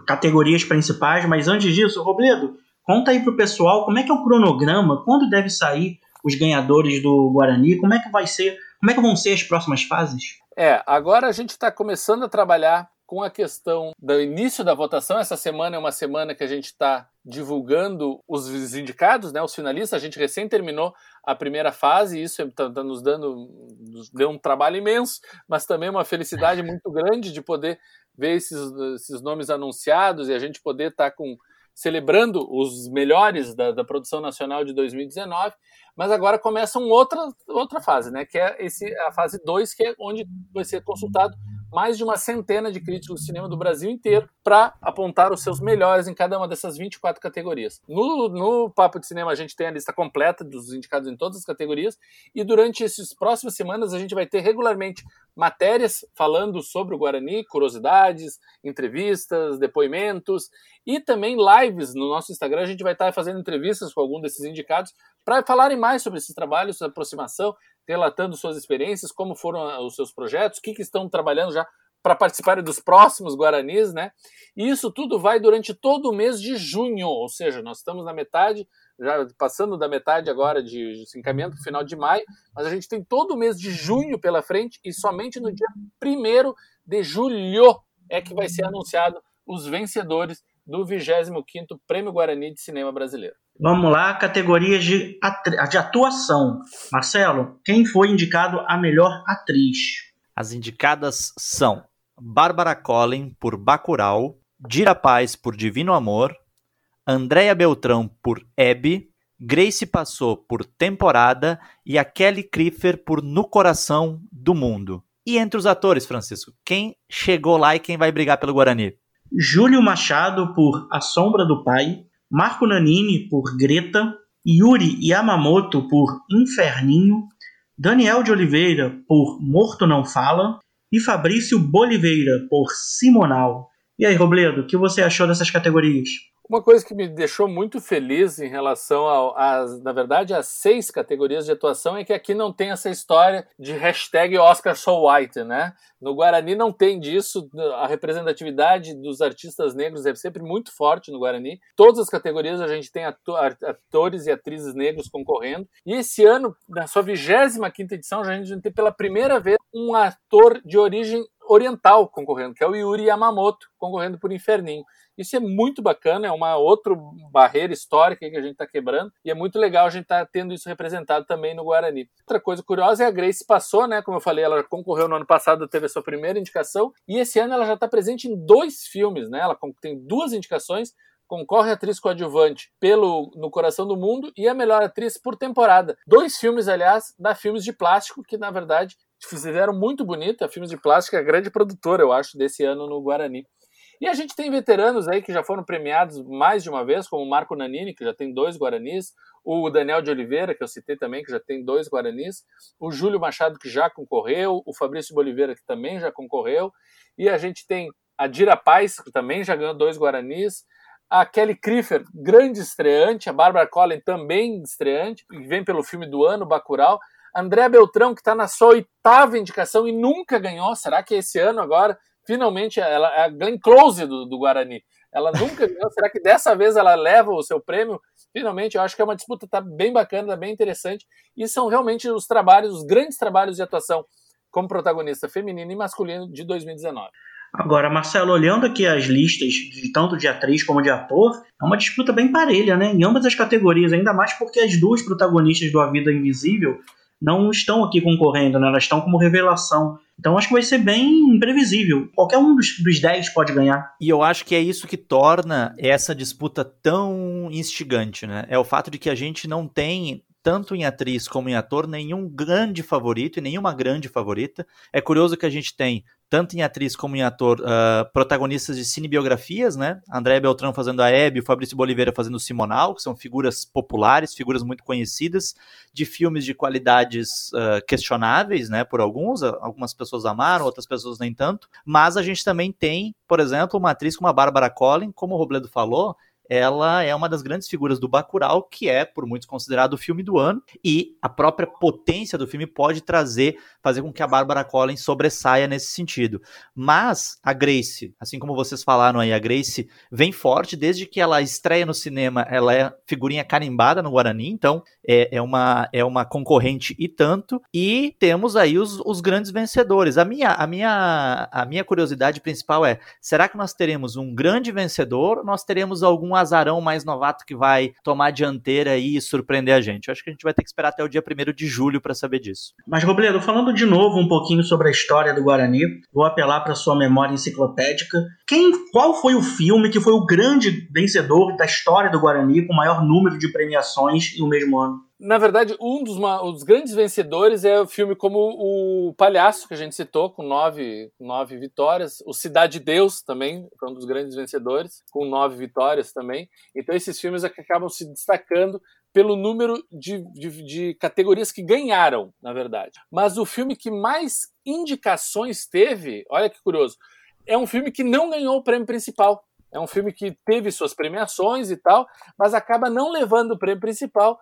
categorias principais, mas antes disso, Robledo, Conta aí pro pessoal como é que é o cronograma, quando deve sair os ganhadores do Guarani, como é que vai ser, como é que vão ser as próximas fases? É, agora a gente está começando a trabalhar com a questão do início da votação. Essa semana é uma semana que a gente está divulgando os indicados, né, os finalistas. A gente recém terminou a primeira fase e isso está tá nos dando nos deu um trabalho imenso, mas também uma felicidade *laughs* muito grande de poder ver esses, esses nomes anunciados e a gente poder estar tá com celebrando os melhores da, da, produção nacional de 2019, mas agora começa uma outra, outra fase, né, que é esse, a fase 2, que é onde vai ser consultado mais de uma centena de críticos de cinema do Brasil inteiro para apontar os seus melhores em cada uma dessas 24 categorias. No, no Papo de Cinema a gente tem a lista completa dos indicados em todas as categorias e durante essas próximas semanas a gente vai ter regularmente matérias falando sobre o Guarani, curiosidades, entrevistas, depoimentos e também lives no nosso Instagram. A gente vai estar fazendo entrevistas com algum desses indicados para falarem mais sobre esses trabalhos, aproximação relatando suas experiências, como foram ah, os seus projetos, o que, que estão trabalhando já para participarem dos próximos Guaranis, né? E isso tudo vai durante todo o mês de junho, ou seja, nós estamos na metade, já passando da metade agora de, de para o final de maio, mas a gente tem todo o mês de junho pela frente e somente no dia 1 de julho é que vai ser anunciado os vencedores do 25º Prêmio Guarani de Cinema Brasileiro. Vamos lá, categorias de, de atuação. Marcelo, quem foi indicado a melhor atriz? As indicadas são Bárbara Collin por Bacurau, Dira Paz por Divino Amor, Andréia Beltrão por Hebe, Grace Passou por Temporada e a Kelly Kriefer por No Coração do Mundo. E entre os atores, Francisco, quem chegou lá e quem vai brigar pelo Guarani? Júlio Machado por A Sombra do Pai, Marco Nanini por Greta, Yuri Yamamoto por Inferninho, Daniel de Oliveira por Morto Não Fala e Fabrício Boliveira por Simonal. E aí, Robledo, o que você achou dessas categorias? Uma coisa que me deixou muito feliz em relação a, na verdade, às seis categorias de atuação é que aqui não tem essa história de hashtag Oscar So White, né? No Guarani não tem disso, a representatividade dos artistas negros é sempre muito forte no Guarani. Todas as categorias a gente tem atores e atrizes negros concorrendo. E esse ano, na sua 25 quinta edição, a gente tem pela primeira vez um ator de origem oriental concorrendo, que é o Yuri Yamamoto, concorrendo por Inferninho. Isso é muito bacana, é uma outra barreira histórica que a gente está quebrando e é muito legal a gente estar tá tendo isso representado também no Guarani. Outra coisa curiosa é a Grace passou, né? Como eu falei, ela concorreu no ano passado, teve a sua primeira indicação e esse ano ela já está presente em dois filmes, né? Ela tem duas indicações concorre a atriz coadjuvante pelo No Coração do Mundo e a melhor atriz por temporada. Dois filmes, aliás, da Filmes de Plástico, que na verdade fizeram muito bonito. A Filmes de Plástico é a grande produtora, eu acho, desse ano no Guarani. E a gente tem veteranos aí que já foram premiados mais de uma vez, como o Marco Nanini, que já tem dois Guaranis, o Daniel de Oliveira, que eu citei também, que já tem dois Guaranis, o Júlio Machado, que já concorreu, o Fabrício Boliveira, que também já concorreu, e a gente tem a Dira Paz, que também já ganhou dois Guaranis, a Kelly Kriefer, grande estreante, a Bárbara Collin, também estreante, que vem pelo filme do ano, Bacurau, André Beltrão, que está na sua oitava indicação e nunca ganhou, será que esse ano agora finalmente ela é a Glenn Close do, do Guarani. Ela nunca ganhou. Será que dessa vez ela leva o seu prêmio? Finalmente, eu acho que é uma disputa tá bem bacana, bem interessante. E são realmente os trabalhos, os grandes trabalhos de atuação como protagonista feminino e masculino de 2019. Agora, Marcelo, olhando aqui as listas, de tanto de atriz como de ator, é uma disputa bem parelha, né? Em ambas as categorias, ainda mais porque as duas protagonistas do A Vida Invisível não estão aqui concorrendo, né? elas estão como revelação. Então acho que vai ser bem imprevisível. Qualquer um dos, dos 10 pode ganhar. E eu acho que é isso que torna essa disputa tão instigante, né? É o fato de que a gente não tem tanto em atriz como em ator, nenhum grande favorito e nenhuma grande favorita. É curioso que a gente tem tanto em atriz como em ator, uh, protagonistas de cinebiografias, né? André Beltrão fazendo a Hebe, o Fabrício Boliveira fazendo o Simonal, que são figuras populares, figuras muito conhecidas, de filmes de qualidades uh, questionáveis, né? Por alguns, algumas pessoas amaram, outras pessoas nem tanto. Mas a gente também tem, por exemplo, uma atriz como a Bárbara Collin, como o Robledo falou, ela é uma das grandes figuras do Bacurau, que é por muitos considerado o filme do ano, e a própria potência do filme pode trazer, fazer com que a Bárbara Collins sobressaia nesse sentido. Mas a Grace, assim como vocês falaram aí, a Grace vem forte desde que ela estreia no cinema, ela é figurinha carimbada no Guarani, então é, é, uma, é uma concorrente e tanto, e temos aí os, os grandes vencedores. A minha, a, minha, a minha curiosidade principal é, será que nós teremos um grande vencedor, nós teremos algum azarão mais novato que vai tomar a dianteira e surpreender a gente? Eu acho que a gente vai ter que esperar até o dia 1 de julho para saber disso. Mas, Robledo, falando de novo um pouquinho sobre a história do Guarani, vou apelar para sua memória enciclopédica. Quem, qual foi o filme que foi o grande vencedor da história do Guarani com maior número de premiações no mesmo ano? Na verdade, um dos, um dos, grandes vencedores é o filme como O Palhaço, que a gente citou, com nove, nove vitórias. O Cidade de Deus também foi um dos grandes vencedores, com nove vitórias também. Então, esses filmes é acabam se destacando pelo número de, de, de, categorias que ganharam, na verdade. Mas o filme que mais indicações teve, olha que curioso, é um filme que não ganhou o prêmio principal. É um filme que teve suas premiações e tal, mas acaba não levando o prêmio principal,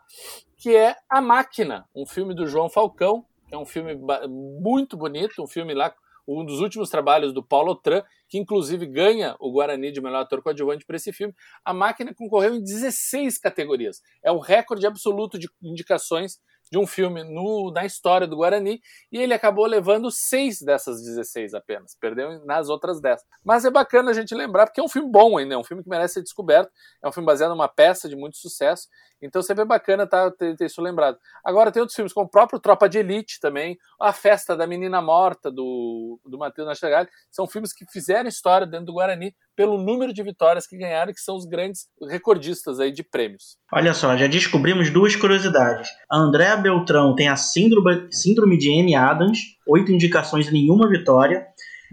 que é A Máquina, um filme do João Falcão, que é um filme muito bonito, um filme lá, um dos últimos trabalhos do Paulo Tran, que inclusive ganha o Guarani de melhor ator coadjuvante para esse filme. A Máquina concorreu em 16 categorias. É o recorde absoluto de indicações de um filme no, na história do Guarani e ele acabou levando seis dessas 16 apenas, perdeu nas outras 10. Mas é bacana a gente lembrar, porque é um filme bom ainda, é um filme que merece ser descoberto, é um filme baseado numa peça de muito sucesso, então sempre é bacana tá, ter, ter isso lembrado. Agora tem outros filmes, como o próprio Tropa de Elite também, A Festa da Menina Morta, do, do Matheus Nachagali, são filmes que fizeram história dentro do Guarani pelo número de vitórias que ganharam, que são os grandes recordistas aí de prêmios. Olha só, já descobrimos duas curiosidades. A Andréa Beltrão tem a síndrome, síndrome de Amy Adams, oito indicações e nenhuma vitória.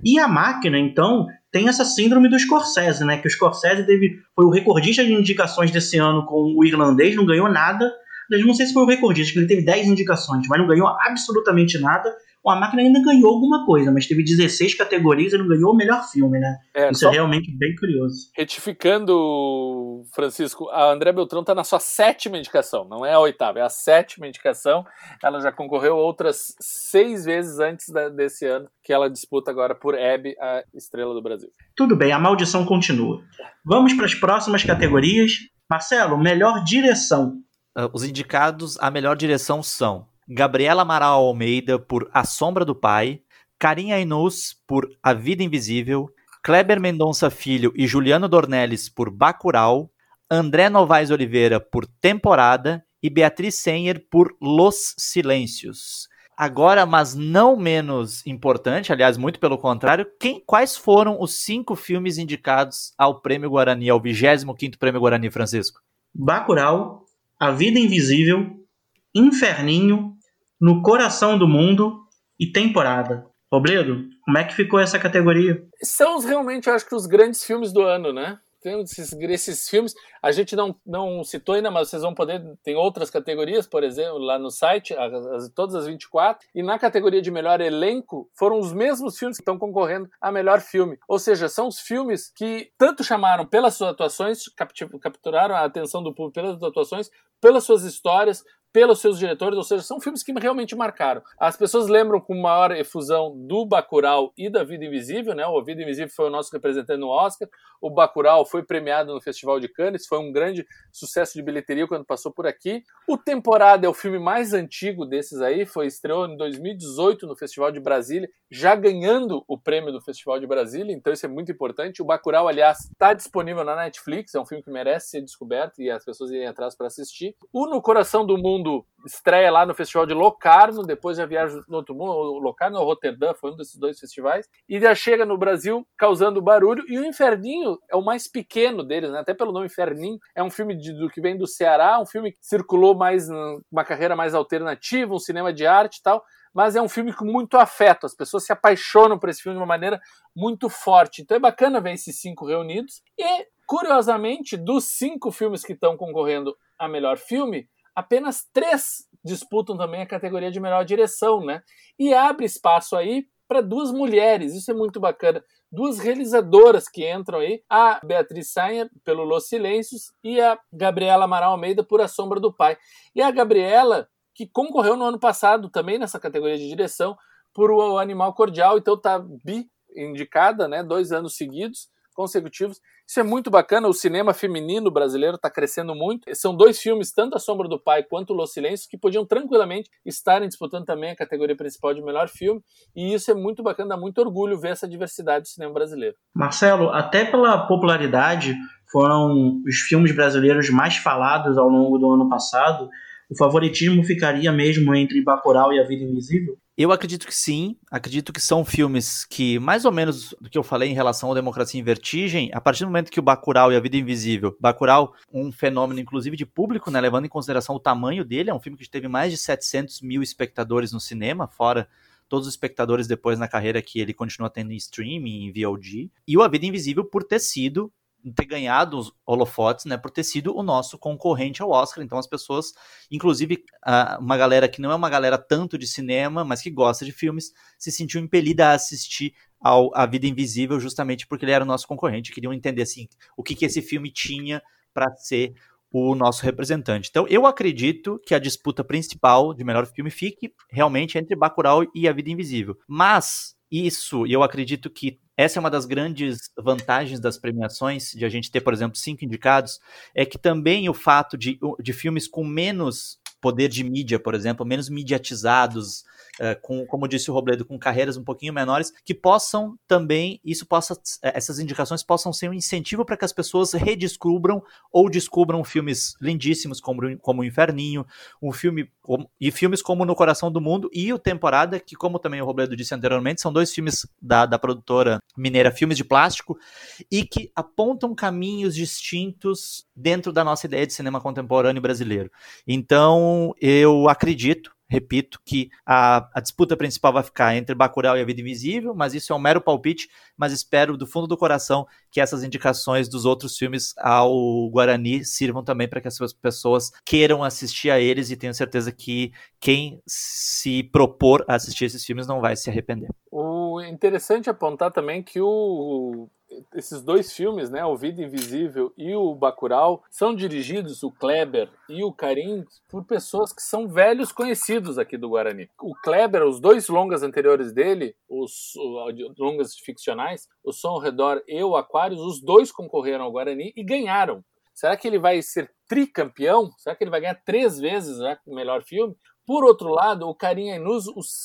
E a máquina, então, tem essa síndrome do Scorsese, né? Que o Scorsese teve, foi o recordista de indicações desse ano com o irlandês, não ganhou nada. Eu não sei se foi o recordista, que ele teve 10 indicações, mas não ganhou absolutamente nada a máquina ainda ganhou alguma coisa, mas teve 16 categorias e não ganhou o melhor filme, né? É, Isso é realmente bem curioso. Retificando, Francisco, a André Beltrão está na sua sétima indicação, não é a oitava, é a sétima indicação. Ela já concorreu outras seis vezes antes da, desse ano, que ela disputa agora por Hebe, a estrela do Brasil. Tudo bem, a maldição continua. Vamos para as próximas categorias. Marcelo, melhor direção. Uh, os indicados a melhor direção são Gabriela Amaral Almeida por A Sombra do Pai, Karim Ainus por A Vida Invisível, Kleber Mendonça Filho e Juliano Dornelles por Bacurau, André Novaes Oliveira por Temporada e Beatriz Senher por Los Silêncios. Agora, mas não menos importante, aliás, muito pelo contrário, quem, quais foram os cinco filmes indicados ao Prêmio Guarani, ao 25º Prêmio Guarani, Francisco? Bacurau, A Vida Invisível, Inferninho, No Coração do Mundo e Temporada. Robledo, como é que ficou essa categoria? São realmente, eu acho que os grandes filmes do ano, né? Tem esses, esses filmes, a gente não, não citou ainda, mas vocês vão poder. Tem outras categorias, por exemplo, lá no site, as, todas as 24. E na categoria de melhor elenco, foram os mesmos filmes que estão concorrendo a melhor filme. Ou seja, são os filmes que tanto chamaram pelas suas atuações, capturaram a atenção do público pelas atuações, pelas suas histórias, pelos seus diretores, ou seja, são filmes que realmente marcaram. As pessoas lembram com maior efusão do Bacurau e da Vida Invisível, né? O Vida Invisível foi o nosso representante no Oscar, o Bacurau foi premiado no Festival de Cannes, foi um grande sucesso de bilheteria quando passou por aqui. O Temporada é o filme mais antigo desses aí, foi estreou em 2018 no Festival de Brasília, já ganhando o prêmio do Festival de Brasília, então isso é muito importante. O Bacurau, aliás, está disponível na Netflix, é um filme que merece ser descoberto e as pessoas irem atrás para assistir. O No Coração do Mundo mundo estreia lá no festival de Locarno, depois já viaja no outro mundo, Locarno ou Roterdã, foi um desses dois festivais, e já chega no Brasil causando barulho, e o Inferninho é o mais pequeno deles, né? até pelo nome Inferninho, é um filme de, do que vem do Ceará, um filme que circulou mais, uma carreira mais alternativa, um cinema de arte e tal, mas é um filme com muito afeto, as pessoas se apaixonam por esse filme de uma maneira muito forte, então é bacana ver esses cinco reunidos, e curiosamente, dos cinco filmes que estão concorrendo a melhor filme, apenas três disputam também a categoria de melhor direção, né? E abre espaço aí para duas mulheres. Isso é muito bacana. Duas realizadoras que entram aí, a Beatriz Sainha pelo Los Silêncios e a Gabriela Amaral Almeida por A Sombra do Pai. E a Gabriela, que concorreu no ano passado também nessa categoria de direção por O Animal Cordial, então tá bi indicada, né, dois anos seguidos consecutivos. Isso é muito bacana. O cinema feminino brasileiro está crescendo muito. São dois filmes, tanto A Sombra do Pai quanto Los Silêncios, que podiam tranquilamente estarem disputando também a categoria principal de melhor filme. E isso é muito bacana, dá muito orgulho ver essa diversidade do cinema brasileiro. Marcelo, até pela popularidade, foram os filmes brasileiros mais falados ao longo do ano passado. O favoritismo ficaria mesmo entre Bacurau e A Vida Invisível? Eu acredito que sim. Acredito que são filmes que, mais ou menos do que eu falei em relação à Democracia em Vertigem, a partir do momento que o Bacurau e a Vida Invisível, Bacurau, um fenômeno inclusive de público, né, levando em consideração o tamanho dele, é um filme que teve mais de 700 mil espectadores no cinema, fora todos os espectadores depois na carreira que ele continua tendo em streaming, em VOD. E o A Vida Invisível por ter sido ter ganhado os holofotes, né, por ter sido o nosso concorrente ao Oscar. Então as pessoas, inclusive uma galera que não é uma galera tanto de cinema, mas que gosta de filmes, se sentiu impelida a assistir ao A Vida Invisível justamente porque ele era o nosso concorrente. Queriam entender assim o que, que esse filme tinha para ser o nosso representante. Então, eu acredito que a disputa principal de melhor filme fique realmente entre Bacurau e A Vida Invisível. Mas isso, e eu acredito que essa é uma das grandes vantagens das premiações, de a gente ter, por exemplo, cinco indicados, é que também o fato de, de filmes com menos poder de mídia, por exemplo, menos mediatizados, com, como disse o Robledo, com carreiras um pouquinho menores, que possam também, isso possa, eh, essas indicações possam ser um incentivo para que as pessoas redescubram ou descubram filmes lindíssimos como, como o Inferninho, um filme e filmes como No Coração do Mundo e o Temporada, que como também o Robledo disse anteriormente, são dois filmes da, da produtora mineira Filmes de Plástico e que apontam caminhos distintos dentro da nossa ideia de cinema contemporâneo brasileiro. Então, eu acredito, repito, que a, a, disputa principal vai ficar entre Bacurau e A Vida Invisível, mas isso é um mero palpite, mas espero do fundo do coração que essas indicações dos outros filmes ao Guarani sirvam também para que as pessoas queiram assistir a eles e tenho certeza que quem se propor a assistir esses filmes não vai se arrepender. O interessante é apontar também que o esses dois filmes, né, O Vida Invisível e o Bacurau, são dirigidos, o Kleber e o Karim, por pessoas que são velhos conhecidos aqui do Guarani. O Kleber, os dois longas anteriores dele, os, os longas ficcionais, O Som ao Redor e o Aquários, os dois concorreram ao Guarani e ganharam. Será que ele vai ser tricampeão? Será que ele vai ganhar três vezes né, o melhor filme? Por outro lado, o Karim Ainuz, os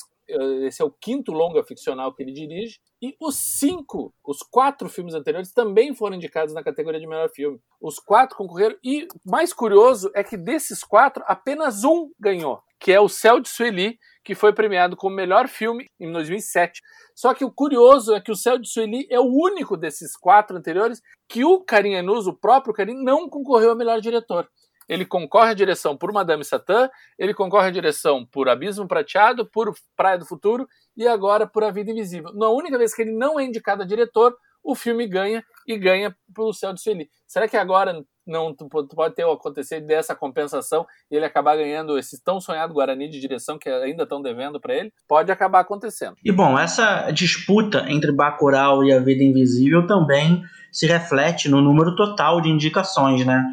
esse é o quinto longa ficcional que ele dirige, e os cinco, os quatro filmes anteriores também foram indicados na categoria de melhor filme. Os quatro concorreram, e mais curioso é que desses quatro, apenas um ganhou, que é o Céu de Sueli, que foi premiado como melhor filme em 2007. Só que o curioso é que o Céu de Sueli é o único desses quatro anteriores que o Karim Enuz, o próprio Karim, não concorreu a melhor diretor ele concorre à direção por Madame Satã, ele concorre à direção por Abismo Prateado, por Praia do Futuro e agora por A Vida Invisível. Na única vez que ele não é indicado a diretor, o filme ganha e ganha pelo Céu de Sueli. Será que agora não pode ter acontecer dessa compensação e ele acabar ganhando esse tão sonhado Guarani de direção que ainda estão devendo para ele? Pode acabar acontecendo. E bom, essa disputa entre Bacurau e A Vida Invisível também se reflete no número total de indicações, né?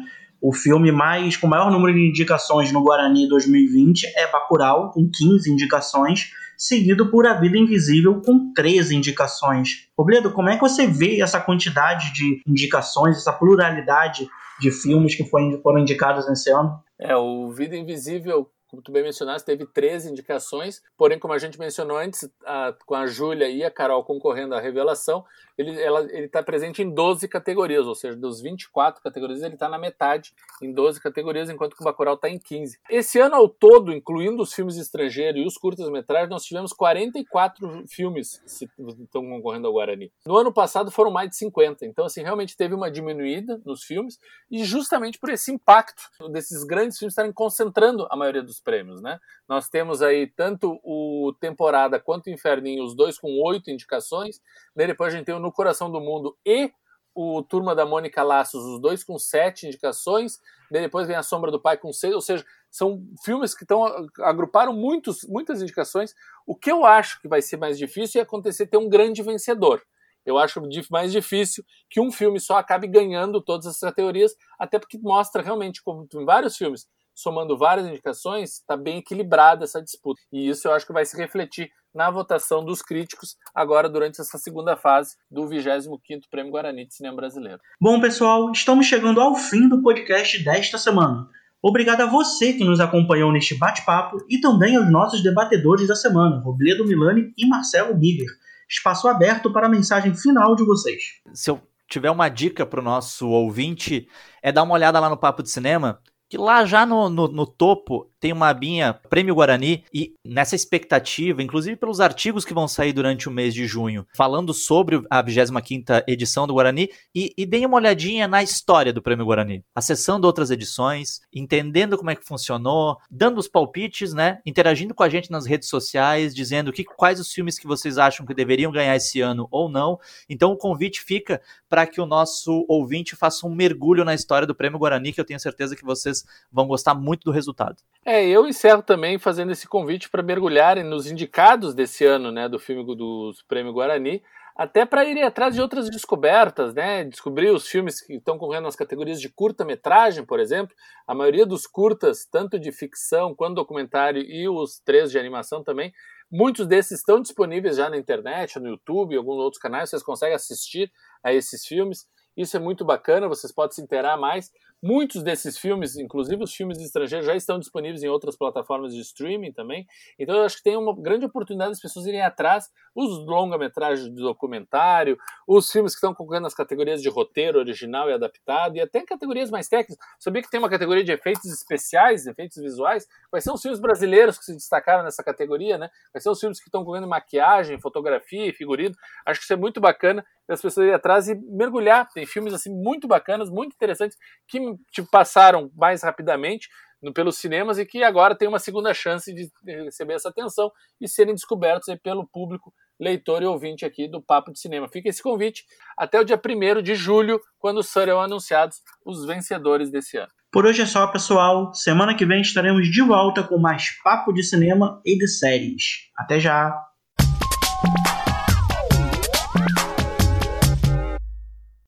O filme mais com maior número de indicações no Guarani 2020 é Bacurau, com 15 indicações, seguido por A Vida Invisível, com 13 indicações. Robledo, como é que você vê essa quantidade de indicações, essa pluralidade de filmes que foram indicados nesse ano? É, o Vida Invisível como tu bem mencionaste, teve 13 indicações, porém, como a gente mencionou antes, a, com a Júlia e a Carol concorrendo à revelação, ele está presente em 12 categorias, ou seja, dos 24 categorias, ele está na metade, em 12 categorias, enquanto que o Bacurau está em 15. Esse ano ao todo, incluindo os filmes estrangeiros e os curtas-metragens, nós tivemos 44 filmes que estão concorrendo ao Guarani. No ano passado foram mais de 50, então, assim, realmente teve uma diminuída nos filmes, e justamente por esse impacto desses grandes filmes estarem concentrando a maioria dos prêmios, né? Nós temos aí tanto o Temporada quanto o Inferninho, os dois com oito indicações, depois a gente tem o No Coração do Mundo e o Turma da Mônica Laços, os dois com sete indicações, depois vem A Sombra do Pai com seis, ou seja, São filmes que estão agruparam muitos, muitas indicações. O que eu acho que vai ser mais difícil é acontecer ter um grande vencedor. Eu acho mais difícil que um filme só acabe ganhando todas essas categorias, até porque mostra realmente, como em vários filmes, somando várias indicações, está bem equilibrada essa disputa. E isso eu acho que vai se refletir na votação dos críticos agora durante essa segunda fase do 25º Prêmio Guarani de Cinema Brasileiro. Bom, pessoal, estamos chegando ao fim do podcast desta semana. Obrigado a você que nos acompanhou neste bate-papo e também aos nossos debatedores da semana, Robledo Milani e Marcelo Miller espaço aberto para a mensagem final de vocês. Se eu tiver uma dica para o nosso ouvinte, é dar uma olhada lá no Papo de Cinema, que lá já no, no, no topo tem uma abinha Prêmio Guarani e nessa expectativa, inclusive pelos artigos que vão sair durante o mês de junho, falando sobre a 25ª edição do Guarani e, e uma olhadinha na história do Prêmio Guarani, acessando outras edições, entendendo como é que funcionou, dando os palpites, né, interagindo com a gente nas redes sociais, dizendo que, quais os filmes que vocês acham que deveriam ganhar esse ano ou não. Então o convite fica para que o nosso ouvinte faça um mergulho na história do Prêmio Guarani, que eu tenho certeza que vocês vão gostar muito do resultado. É, eu encerro também fazendo esse convite para mergulharem nos indicados desse ano, né, do filme do Prêmio Guarani, até para irem atrás de outras descobertas, né? Descobrir os filmes que estão correndo nas categorias de curta-metragem, por exemplo. A maioria dos curtas, tanto de ficção quanto documentário e os três de animação também, muitos desses estão disponíveis já na internet, no YouTube, em alguns outros canais, vocês conseguem assistir a esses filmes. Isso é muito bacana, vocês podem se inteirar mais. Muitos desses filmes, inclusive os filmes estrangeiros, já estão disponíveis em outras plataformas de streaming também. Então eu acho que tem uma grande oportunidade das pessoas irem atrás, os longa-metragens de documentário, os filmes que estão concorrendo nas categorias de roteiro original e adaptado, e até categorias mais técnicas. Sabia que tem uma categoria de efeitos especiais, efeitos visuais? Quais são os filmes brasileiros que se destacaram nessa categoria, né? Quais são os filmes que estão concorrendo maquiagem, fotografia e figurino? Acho que isso é muito bacana as pessoas irem atrás e mergulhar. Tem filmes assim muito bacanas, muito interessantes, que tipo, passaram mais rapidamente no, pelos cinemas e que agora tem uma segunda chance de receber essa atenção e serem descobertos pelo público leitor e ouvinte aqui do Papo de Cinema. Fica esse convite até o dia 1 de julho, quando serão anunciados os vencedores desse ano. Por hoje é só, pessoal. Semana que vem estaremos de volta com mais Papo de Cinema e de séries. Até já!